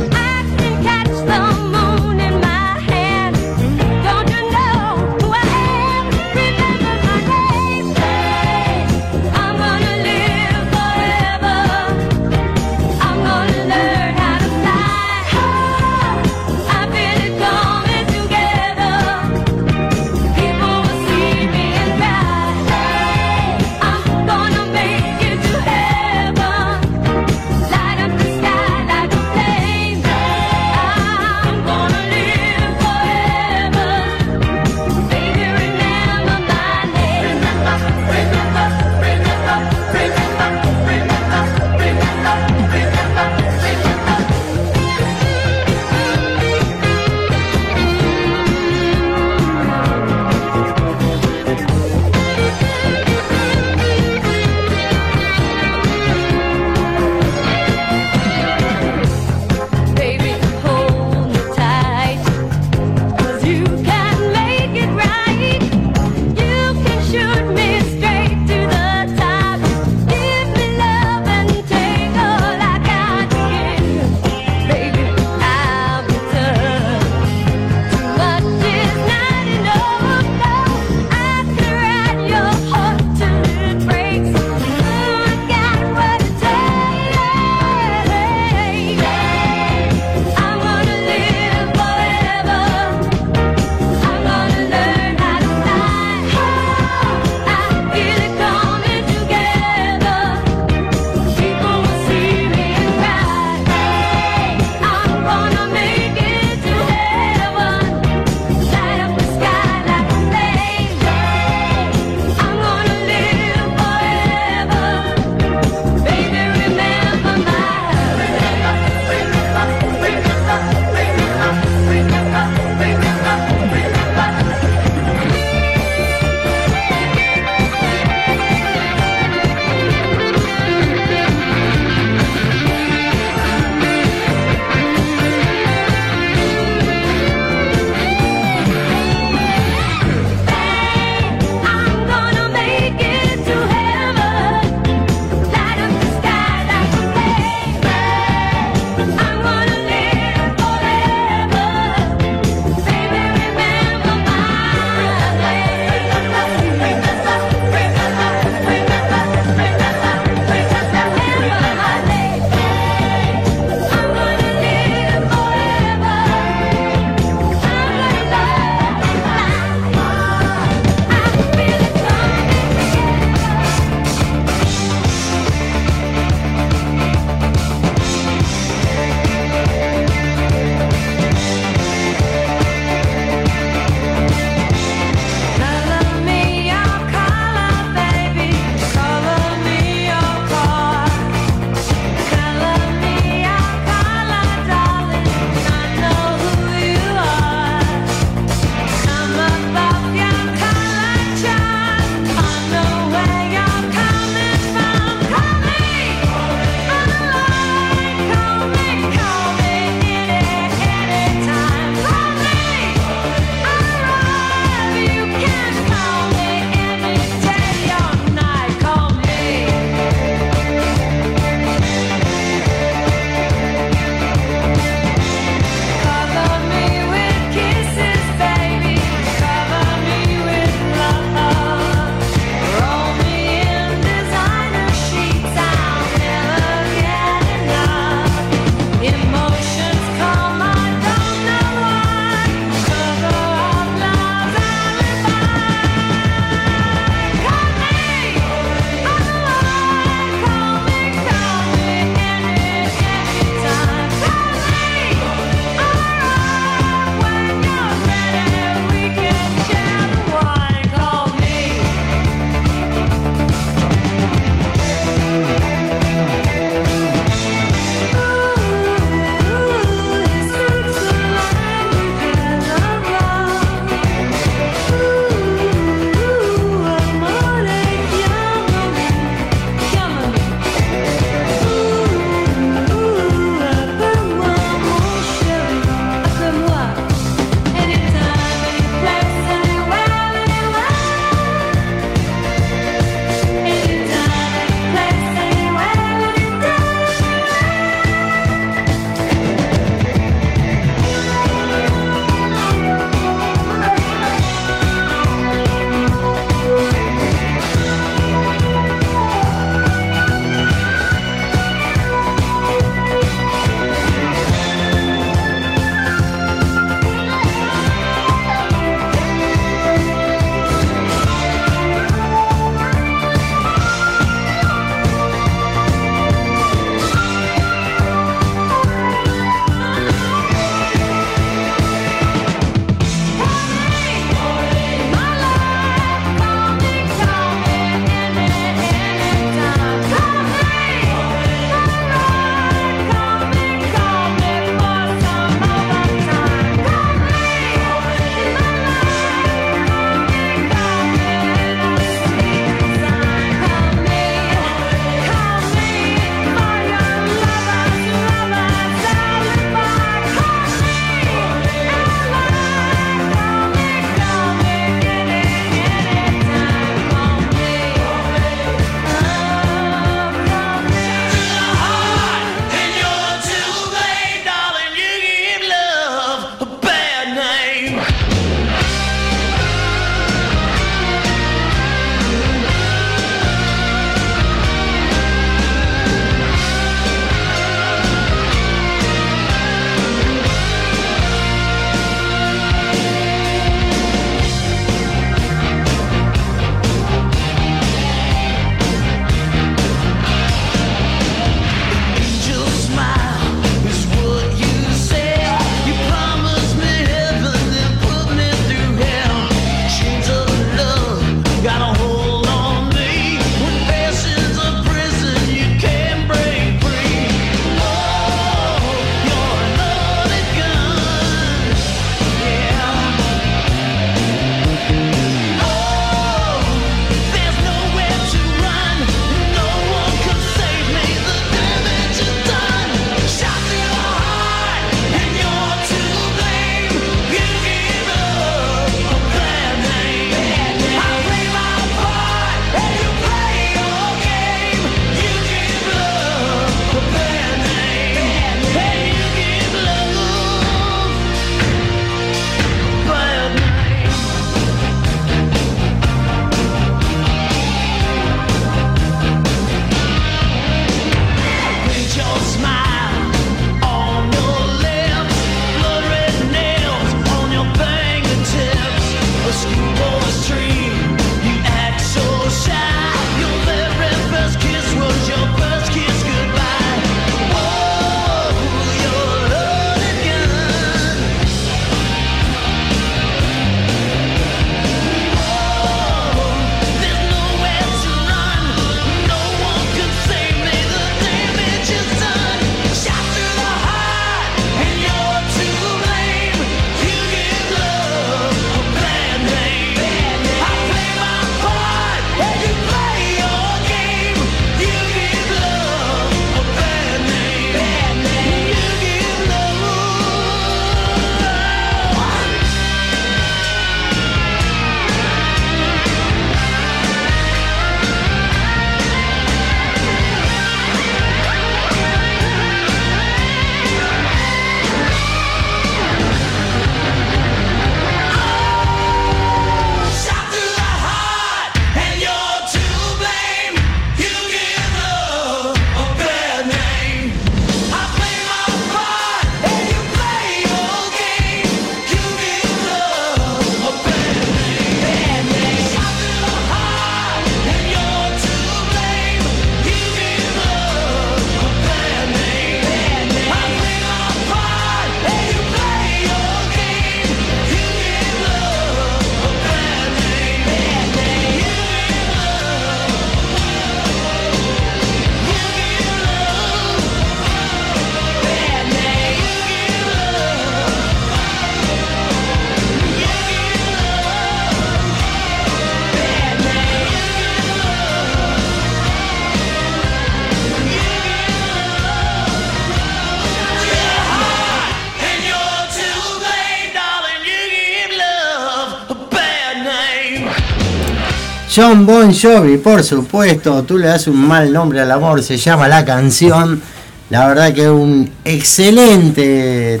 John Bon Jovi, por supuesto, tú le das un mal nombre al amor, se llama la canción. La verdad que es un excelente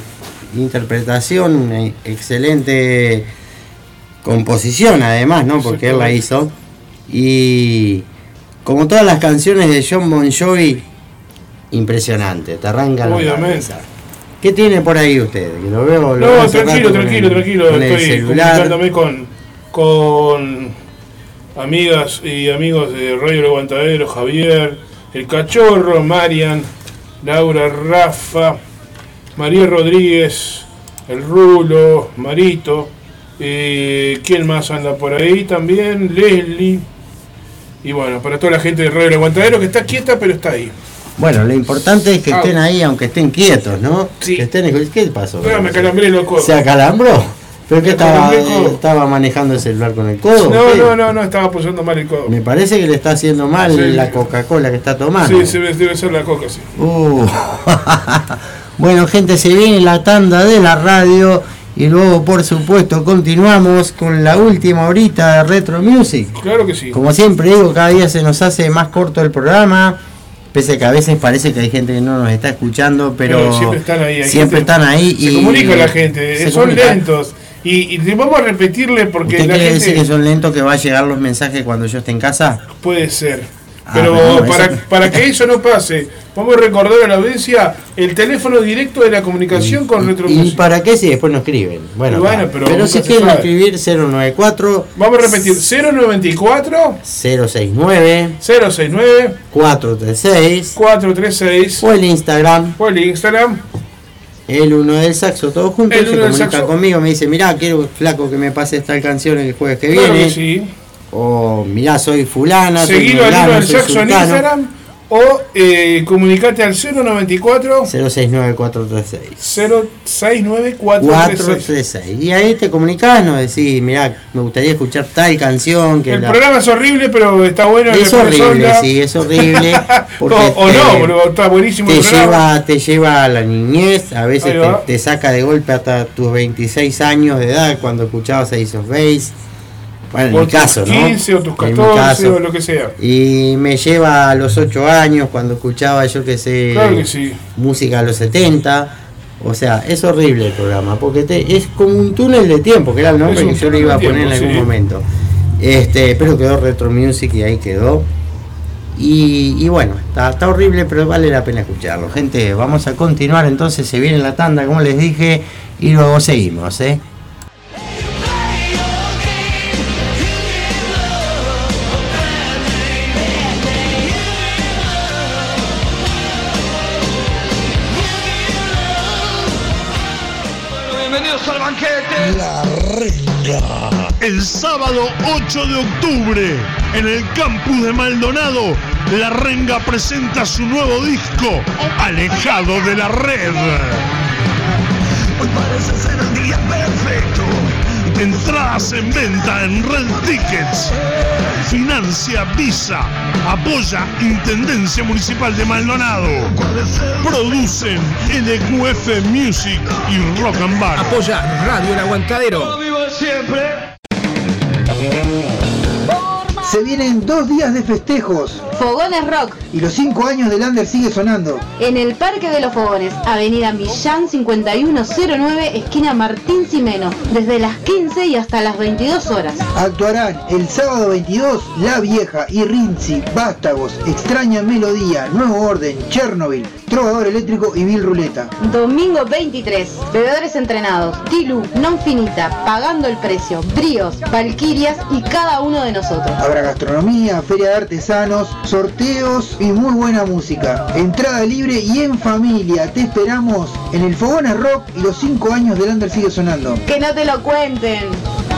interpretación, una excelente composición además, ¿no? Porque él la hizo. Y como todas las canciones de John Bon Jovi, impresionante, te arrancan la cabeza. ¿Qué tiene por ahí usted? Lo veo, lo
No,
veo
tranquilo, tranquilo, tranquilo.
el
Estoy
celular.
comunicándome con, con amigas y amigos de Radio El Aguantadero, Javier, El Cachorro, Marian, Laura Rafa, María Rodríguez, El Rulo, Marito. eh, ¿Quién más anda por ahí también? Leslie. Y bueno, para toda la gente de Radio El Aguantadero que está quieta, pero está ahí.
Bueno, lo importante es que
Ah.
estén ahí, aunque estén quietos, ¿no? Que estén, ¿Qué pasó?
Pero me calambré los codos.
¿Se acalambró? ¿Pero qué estaba,
codo.
estaba manejando el celular con el codo?
No, no, no, no, estaba apoyando mal el codo.
Me parece que le está haciendo mal
Sí.
la Coca-Cola que está tomando.
Sí, sí, debe ser la coca, sí.
Uh. bueno, gente, se viene la tanda de la radio y luego, por supuesto, continuamos con la última horita de Retro Music.
Claro que sí.
Como siempre digo, cada día se nos hace más corto el programa. Pese a que a veces parece que hay gente que no nos está escuchando, pero,
Pero siempre están ahí.
siempre
gente-
están ahí
Se
y
comunica la gente,
se
son
comunica.
lentos. Y, y vamos a repetirle porque
¿Usted
la
quiere
gente
decir que son lentos que va a llegar los mensajes cuando yo esté en casa?
puede ser.
Ah,
Pero para, para que eso no pase, vamos a recordar a la audiencia el teléfono directo de la comunicación con Retro
¿Y para qué si después no escriben? Bueno,
bueno, pero
pero, si quieren escribir 094
Vamos a repetir 094
069
069
436
436
o el Instagram
o el Instagram
el uno del saxo todo junto
El
se comunica conmigo me dice mirá quiero flaco que me pase esta canción el jueves que
Claro
viene
que sí.
o mirá soy fulana soy
Seguilo al
fulano,
del
soy
saxo en. Instagram o eh, comunicate al 094
069 436
069 436
436 y ahí te comunicás nos decís mirá me gustaría escuchar tal canción que
El
la-
programa es horrible, pero está bueno.
es horrible sí es horrible
o,
porque
o
te-
no, pero está buenísimo
te
el
lleva, te lleva a la niñez, a veces te, saca de golpe hasta tus 26 años de edad cuando escuchabas Ace of Base. Bueno, en
O
mi
tus
caso, ¿no?
15 o tus
En mi
14
caso.
o lo que sea.
Y me lleva a los 8 años cuando escuchaba, yo que sé,
Claro que sí.
música a los 70. O sea, es horrible el programa, porque te- es como un túnel de tiempo, que era el nombre que yo le iba a poner en algún
sí.
momento. Este, pero quedó Retro Music y ahí quedó. Y, y bueno, está, está horrible, pero vale la pena escucharlo. Gente, vamos a continuar entonces, se viene la tanda, como les dije, y luego seguimos, ¿eh?
La renga. El sábado 8 de octubre, en el campus de Maldonado, La Renga presenta su nuevo disco, Alejado de la Red. Hoy parece ser el día perfecto. Entradas en venta en Red Tickets. Financia Visa. Apoya Intendencia Municipal de Maldonado. Producen LQF Music y Rock and Bar.
Apoya Radio El Aguantadero.
Se vienen dos días de festejos.
Fogones Rock.
Y los cinco años del Under sigue sonando.
En el Parque de los Fogones, Avenida Millán 5109, esquina Martín Simeno, desde las 15 y hasta las 22 horas.
Actuarán el sábado 22 La Vieja y Rinzi, Vástagos, Extraña Melodía, Nuevo Orden, Chernobyl, Trovador Eléctrico y Bill Ruleta.
Domingo 23, bebedores entrenados, Tilu, Non Finita, Pagando el Precio, Bríos, Valquirias y cada uno de nosotros.
Habrá gastronomía, feria de artesanos, sorteos y muy buena música. Entrada libre y en familia. Te esperamos en el Fogones Rock y los cinco años del Under sigue sonando.
Que no te lo cuenten.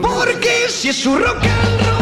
Porque si es su rock and roll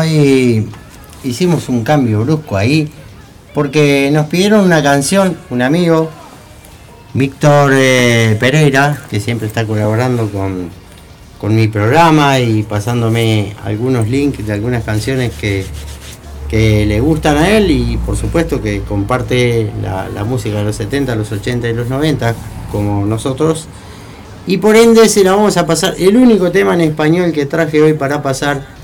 Ahí hicimos un cambio brusco ahí, porque nos pidieron una canción, un amigo, Víctor eh, Pereira, que siempre está colaborando con, con mi programa y pasándome algunos links de algunas canciones que, que le gustan a él y por supuesto que comparte la, la música de los 70, los 80 y los 90 como nosotros. Y por ende se la vamos a pasar. El único tema en español que traje hoy para pasar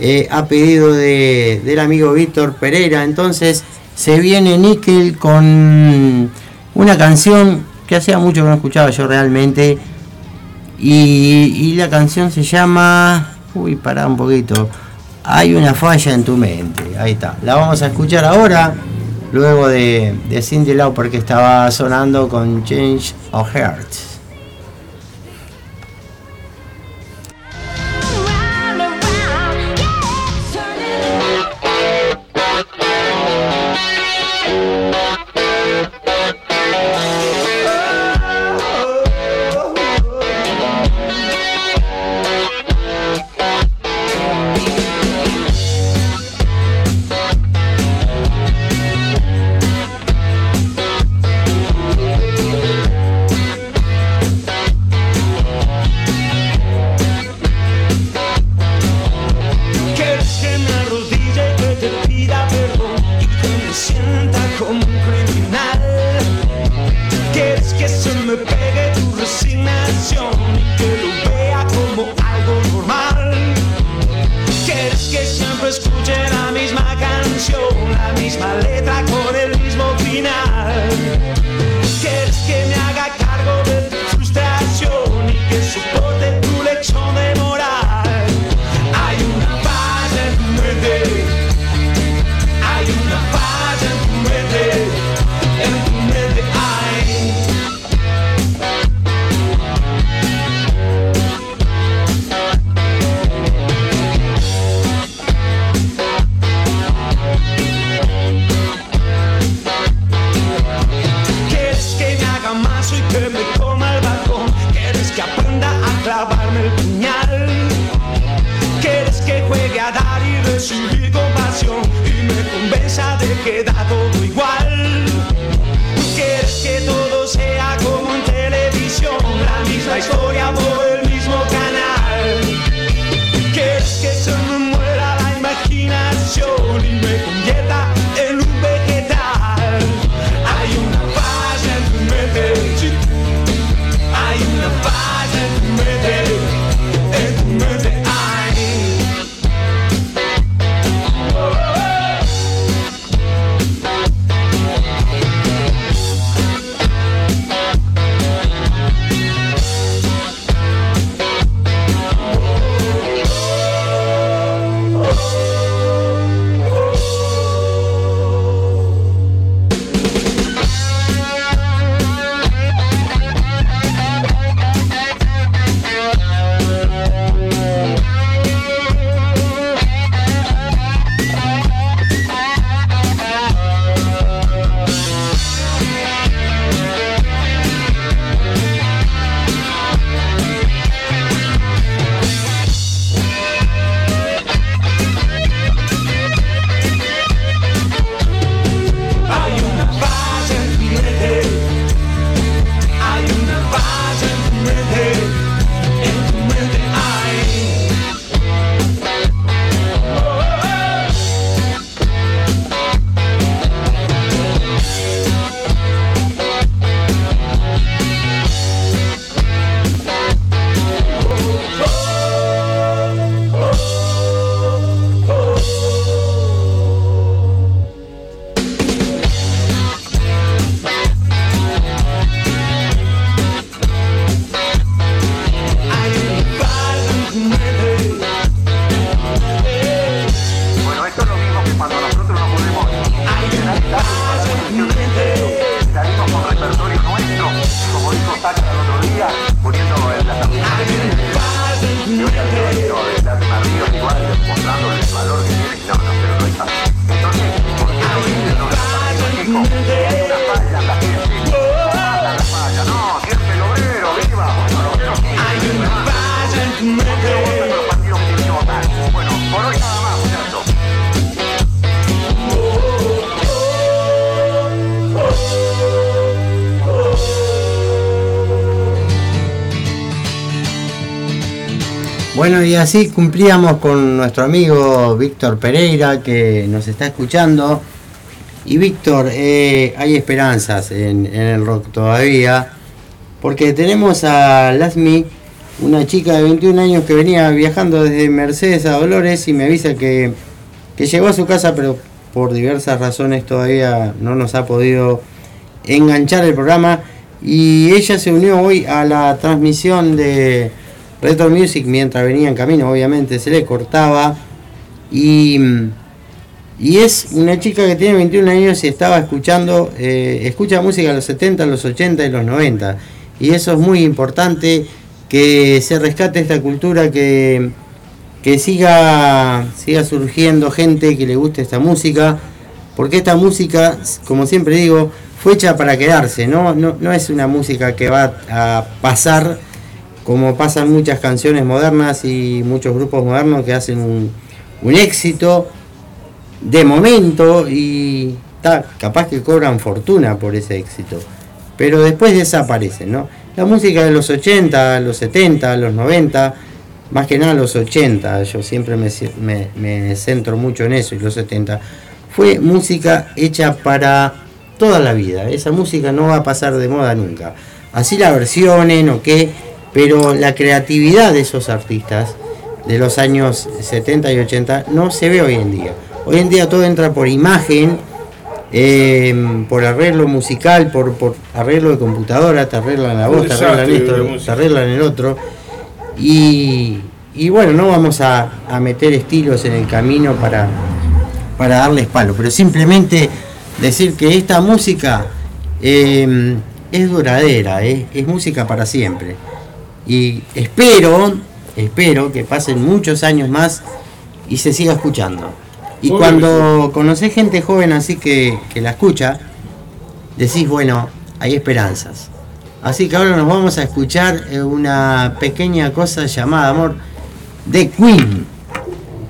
eh, a pedido de- del amigo Víctor Pereira. Entonces se viene Nickel con una canción que hacía mucho que no escuchaba yo realmente. Y, y la canción se llama... Uy, pará un poquito. Hay una falla en tu mente. Ahí está. La vamos a escuchar ahora. Luego de, de Cindy Lauper que estaba sonando con Change of Hearts.
Así cumplíamos con nuestro amigo Víctor Pereira que nos está escuchando. Y Víctor, eh, hay esperanzas en, el rock todavía, porque tenemos a Lasmi, una chica de 21 años que venía viajando desde Mercedes a Dolores y me avisa que, que llegó a su casa, pero por diversas razones todavía no nos ha podido enganchar el programa. Y ella se unió hoy a la transmisión de Retro Music mientras venía en camino, obviamente se le cortaba. Y, y es una chica que tiene 21 años y estaba escuchando, eh, escucha música de los 70, los 80 y los 90. Y eso es muy importante, que se rescate esta cultura, que, que siga, siga surgiendo gente que le guste esta música. Porque esta música, como siempre digo, fue hecha para quedarse, ¿no? No, no es una música que va a pasar como pasan muchas canciones modernas y muchos grupos modernos que hacen un, éxito de momento y ta, capaz que cobran fortuna por ese éxito, pero después desaparecen, ¿no? La música de los 80, los 70, los 90, más que nada los 80, yo siempre me, me, me centro mucho en eso y los 70, fue música hecha para toda la vida, esa música no va a pasar de moda nunca, así la versionen o qué, pero la creatividad de esos artistas de los años 70 y 80 no se ve hoy en día. Hoy en día todo entra por imagen, eh, por arreglo musical, por, por arreglo de computadora, te arreglan la voz, te arreglan esto, te arreglan el otro. Y, y bueno, no vamos a, a meter estilos en el camino para, para darles palo, pero simplemente decir que esta música eh, es duradera, eh, es música para siempre. Y espero, espero que pasen muchos años más y se siga escuchando. Y cuando conocés gente joven así que, que la escucha, decís, bueno, hay esperanzas. Así que ahora nos vamos a escuchar eh, una pequeña cosa llamada Amor de Queen.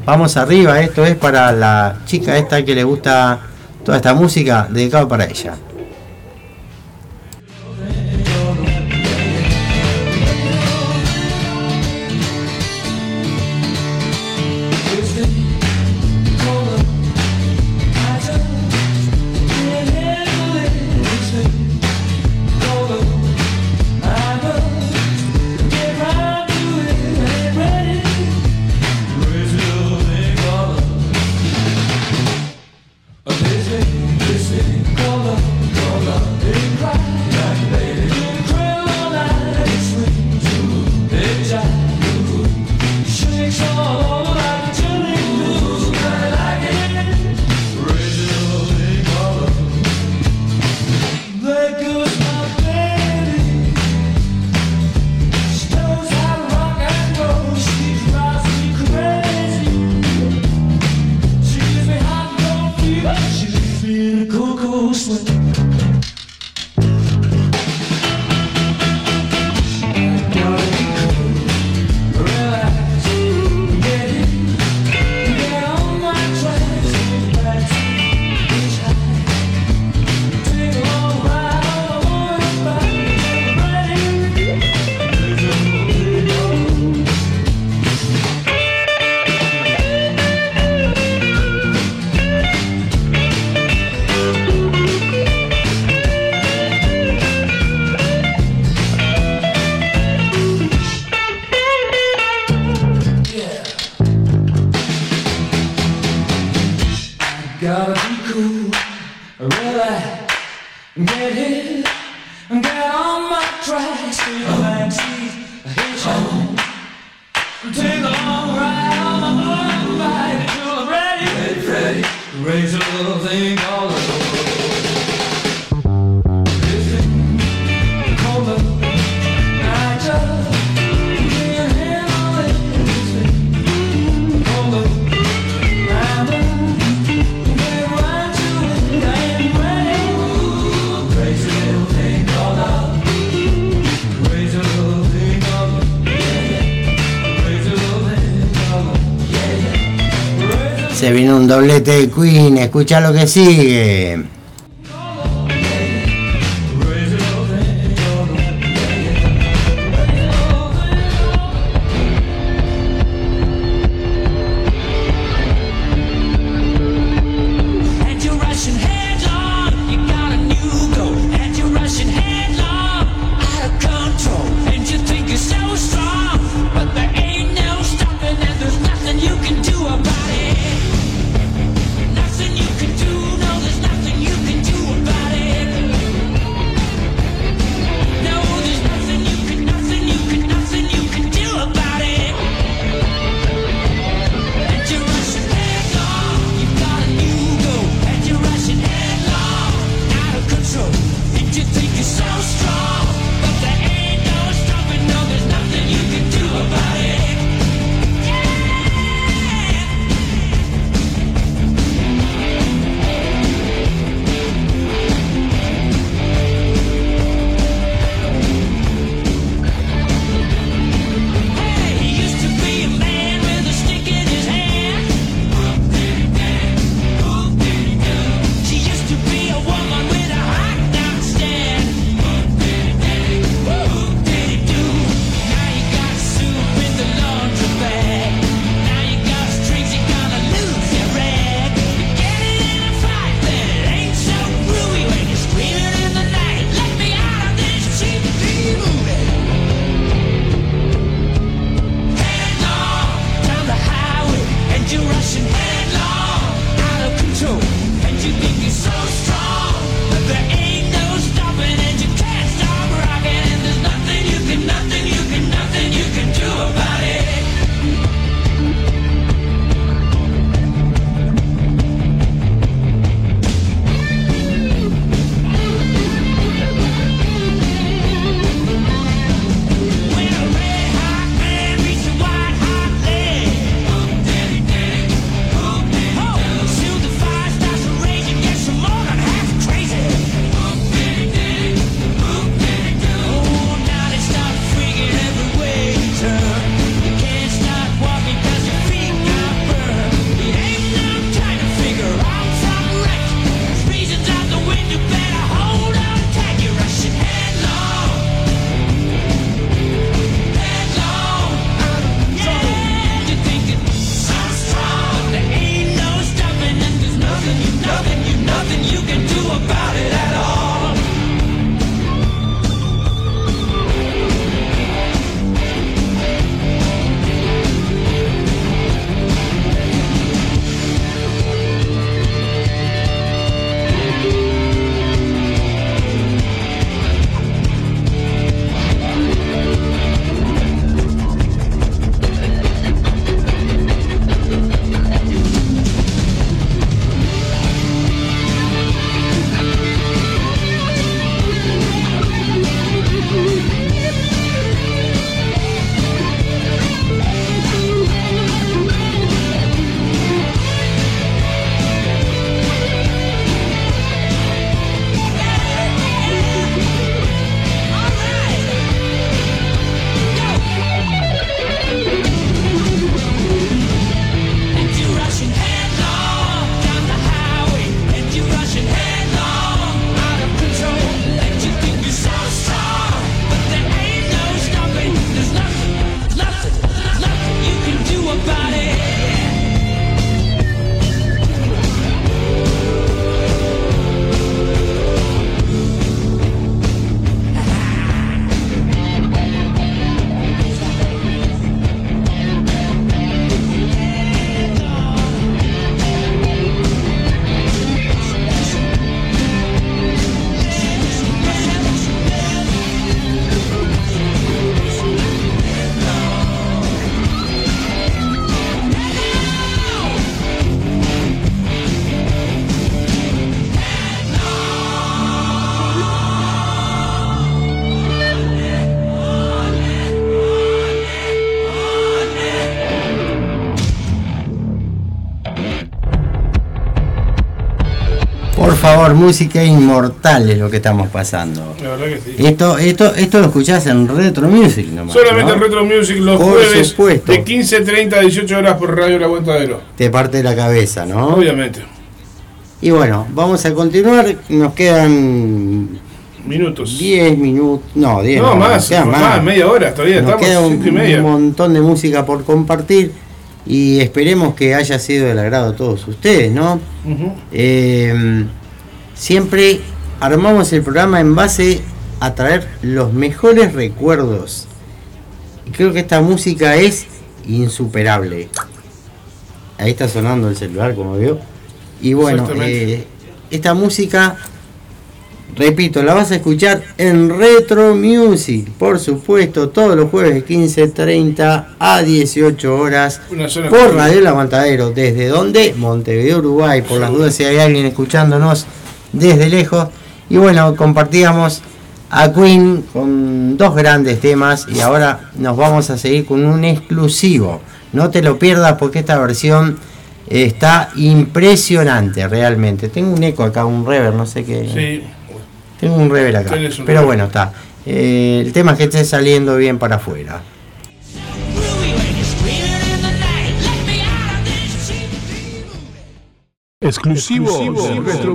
Vamos arriba, esto es para la chica esta que le gusta toda esta música, dedicado para ella. Escucha lo que sigue. Favor, música inmortal es lo que estamos pasando.
La verdad que sí.
Esto, esto, esto lo escuchás en Retro Music nomás.
Solamente
¿no?
Retro Music los
Por
jueves
supuesto.
de 15.30 a 18 horas por Radio El Aguantadero.
Te parte la cabeza, ¿no?
Obviamente.
Y bueno, vamos a continuar. Nos quedan
Minutos.
10 minutos. No, 10
No,
no,
más,
queda
más, media hora, todavía
Nos
estamos,
queda un,
y media.
un montón de música por compartir. Y esperemos que haya sido del agrado de todos ustedes, ¿no? Eh, siempre armamos el programa en base a traer los mejores recuerdos. Y creo que esta música es insuperable. Ahí está sonando el celular, como veo. Y bueno, eh, esta música, repito, la vas a escuchar en Retro Music, por supuesto, todos los jueves de 15.30 a 18 horas por. Radio El Aguantadero. ¿Desde dónde? Montevideo, Uruguay, por las dudas si hay alguien escuchándonos desde lejos. Y bueno, compartíamos a Queen con dos grandes temas y ahora nos vamos a seguir con un exclusivo. No te lo pierdas porque esta versión está impresionante realmente. Tengo un eco acá, un reverb, no sé qué.
Sí.
Tengo un reverb acá.
Un
Pero bueno, está. Eh, el tema es que esté saliendo bien para afuera.
Exclusivo, Retro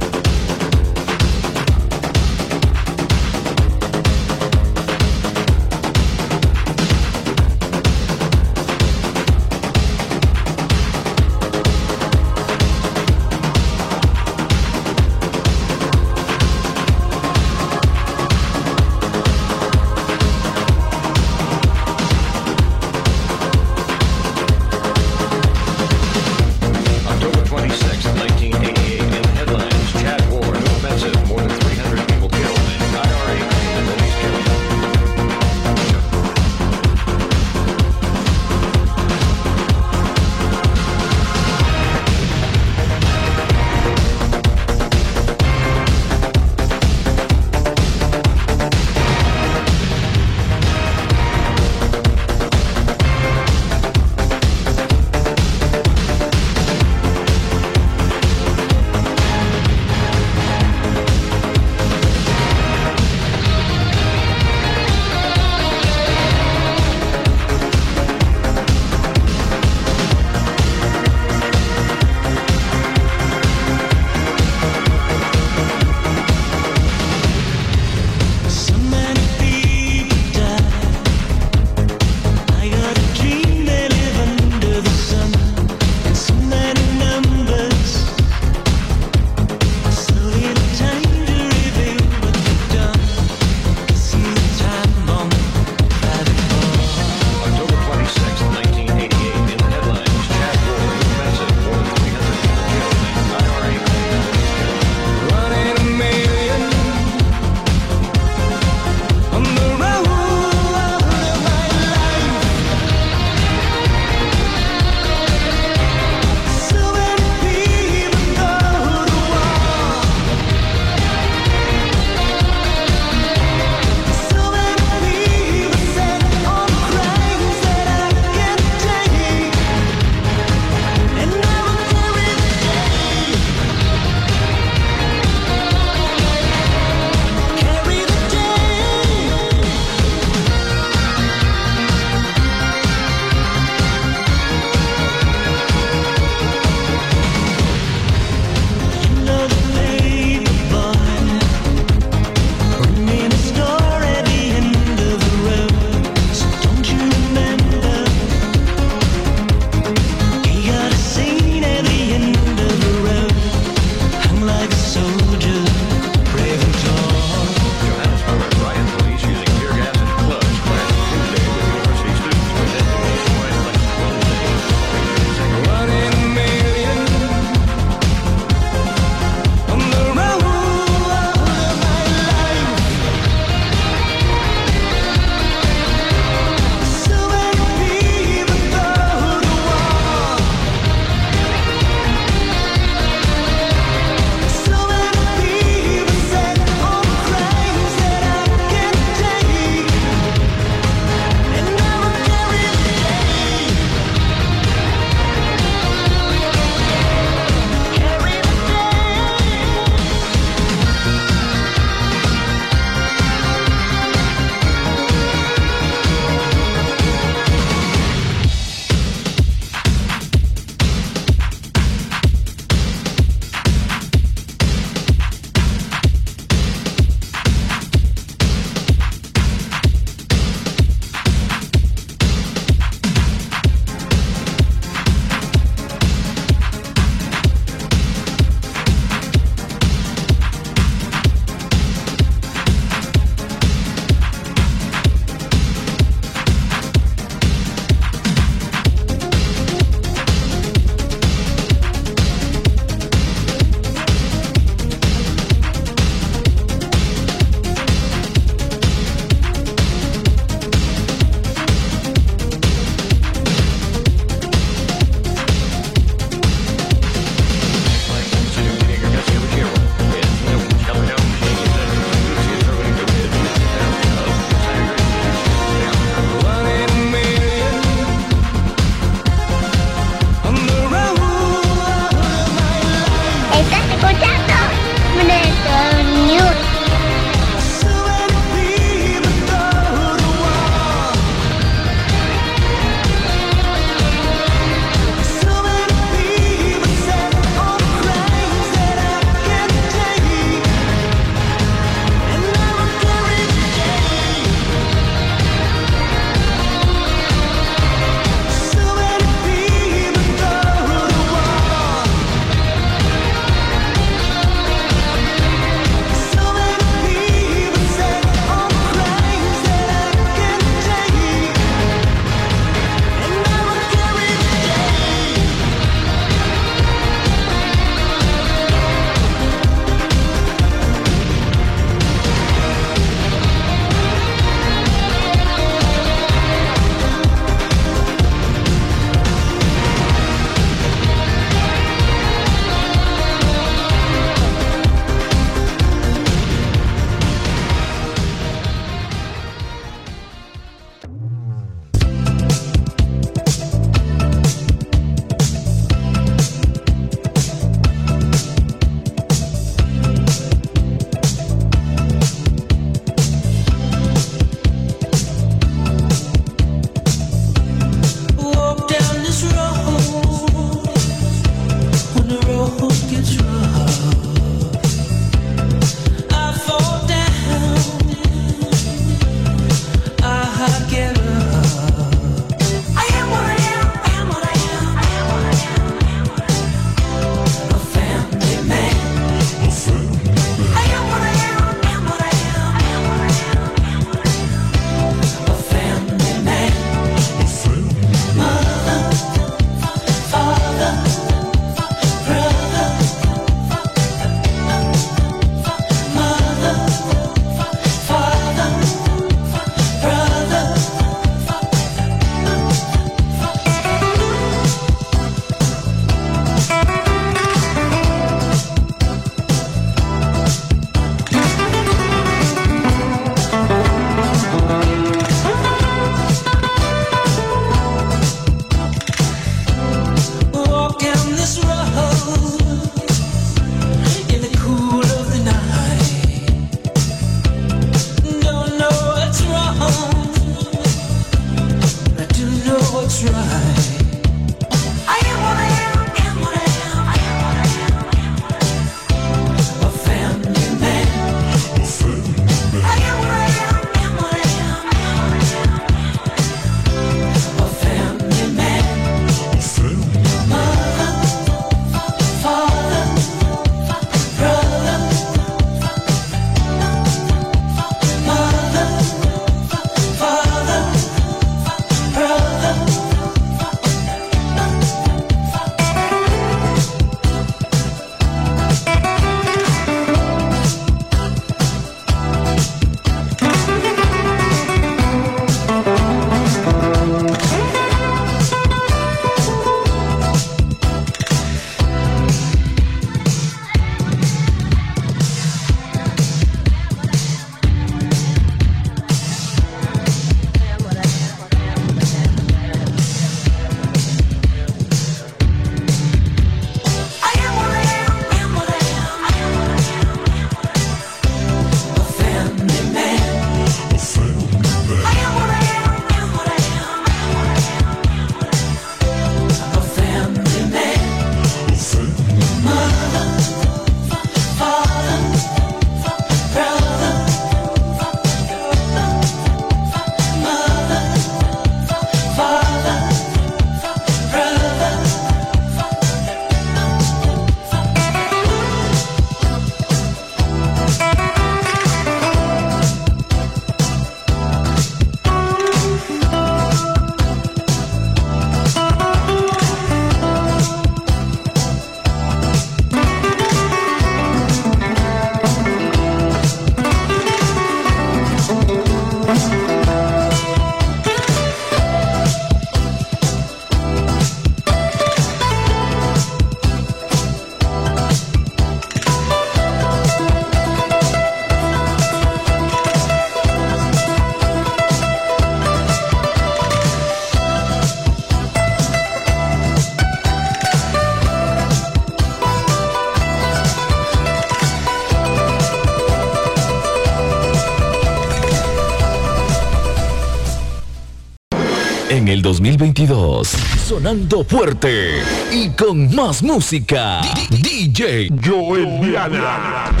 2022. Sonando fuerte y con más música. DJ Joel Diana.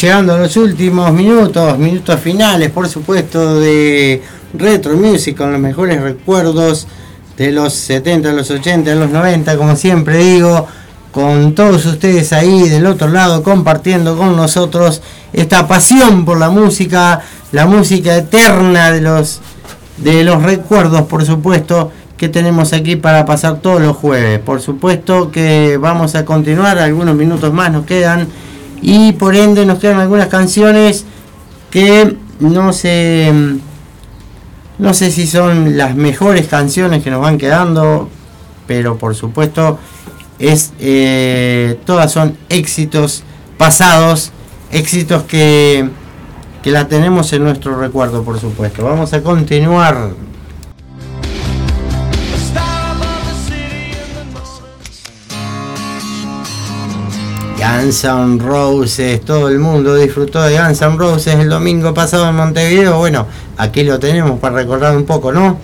llegando a los últimos minutos, minutos finales, por supuesto, de Retro Music con los mejores recuerdos de los 70, los 80, los 90, como siempre digo, con todos ustedes ahí del otro lado compartiendo con nosotros esta pasión por la música, la música eterna de los de los recuerdos, por supuesto, que tenemos aquí para pasar todos los jueves. Por supuesto que vamos a continuar, algunos minutos más nos quedan y por ende nos quedan algunas canciones que no sé no sé si son las mejores canciones que nos van quedando pero por supuesto es eh, todas son éxitos pasados éxitos que que la tenemos en nuestro recuerdo por supuesto. Vamos a continuar. Guns N' Roses, todo el mundo disfrutó de Guns N' Roses el domingo pasado en Montevideo. Bueno, aquí lo tenemos para recordar un poco, ¿no?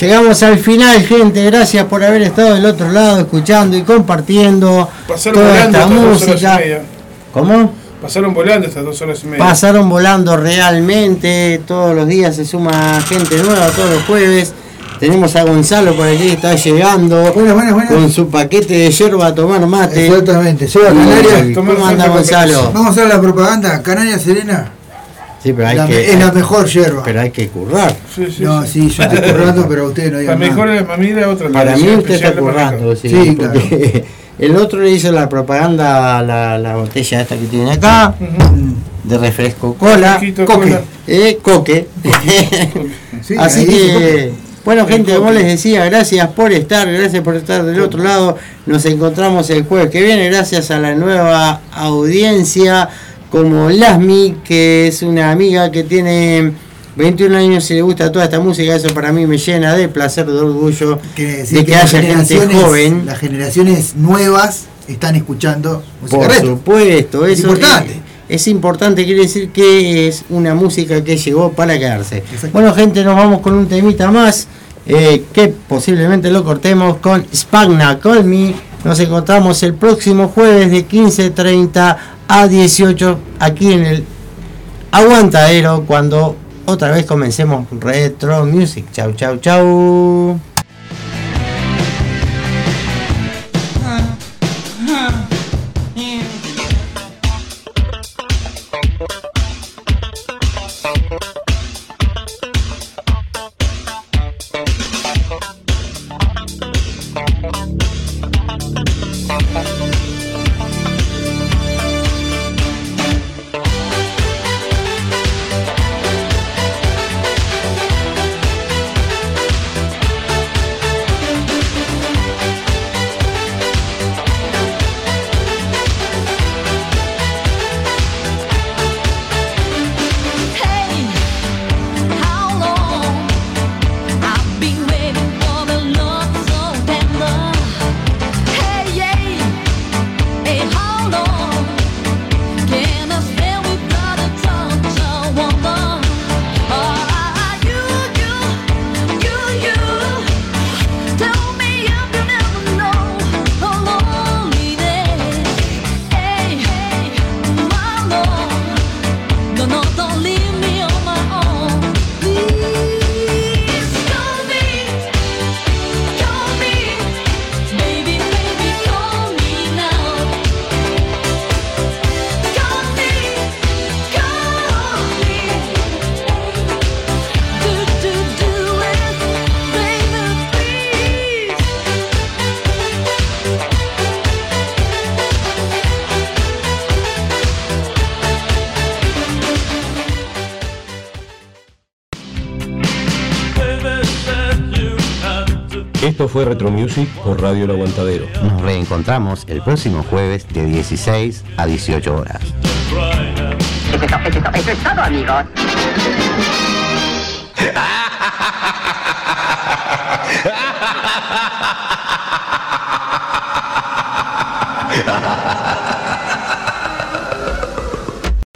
Llegamos al final, gente. Gracias por haber estado del otro lado, escuchando y compartiendo
Pasaron
toda
volando
esta música.
y media.
¿Cómo?
Pasaron volando estas dos horas y media.
Pasaron volando realmente. Todos los días se suma gente nueva, todos los jueves. Tenemos a Gonzalo por aquí, está llegando con su paquete de yerba a tomar mate.
Exactamente, Canarias.
¿Cómo anda Gonzalo?
Vamos a hacer la propaganda. Canarias Serena
Sí, pero hay
la-
que,
es la mejor yerba.
pero hay que currar.
no, sí, yo estoy currando, pero ustedes no
La mejor es para mí la otra. la
Para mí usted está currando, sí,
Sí,
porque el otro le hizo la propaganda a la, la botella esta que tiene acá, de refresco cola, coque, eh, coque.
Sí,
Así que,
coque.
bueno gente, como
coque.
les decía, gracias por estar, gracias por estar del otro lado. Nos encontramos el jueves que viene, gracias a la nueva audiencia como Lasmi, que es una amiga que tiene 21 años y le gusta toda esta música, eso para mí me llena de placer, de orgullo, de que haya gente joven.
Las generaciones nuevas están escuchando música
Por
retro.
supuesto,
Es
eso
importante.
Es, es importante, quiere decir que es una música que llegó para quedarse. Bueno, gente, nos vamos con un temita más eh, que posiblemente lo cortemos con Spagna Call Me. Nos encontramos el próximo jueves de 15.30 a 18 aquí en el Aguantadero cuando otra vez comencemos Retro Music. Chau, chau, chau.
Por Radio El Aguantadero.
Nos reencontramos el próximo jueves de 16 a 18 horas.
Eso es, to- eso es to- eso es todo, amigos.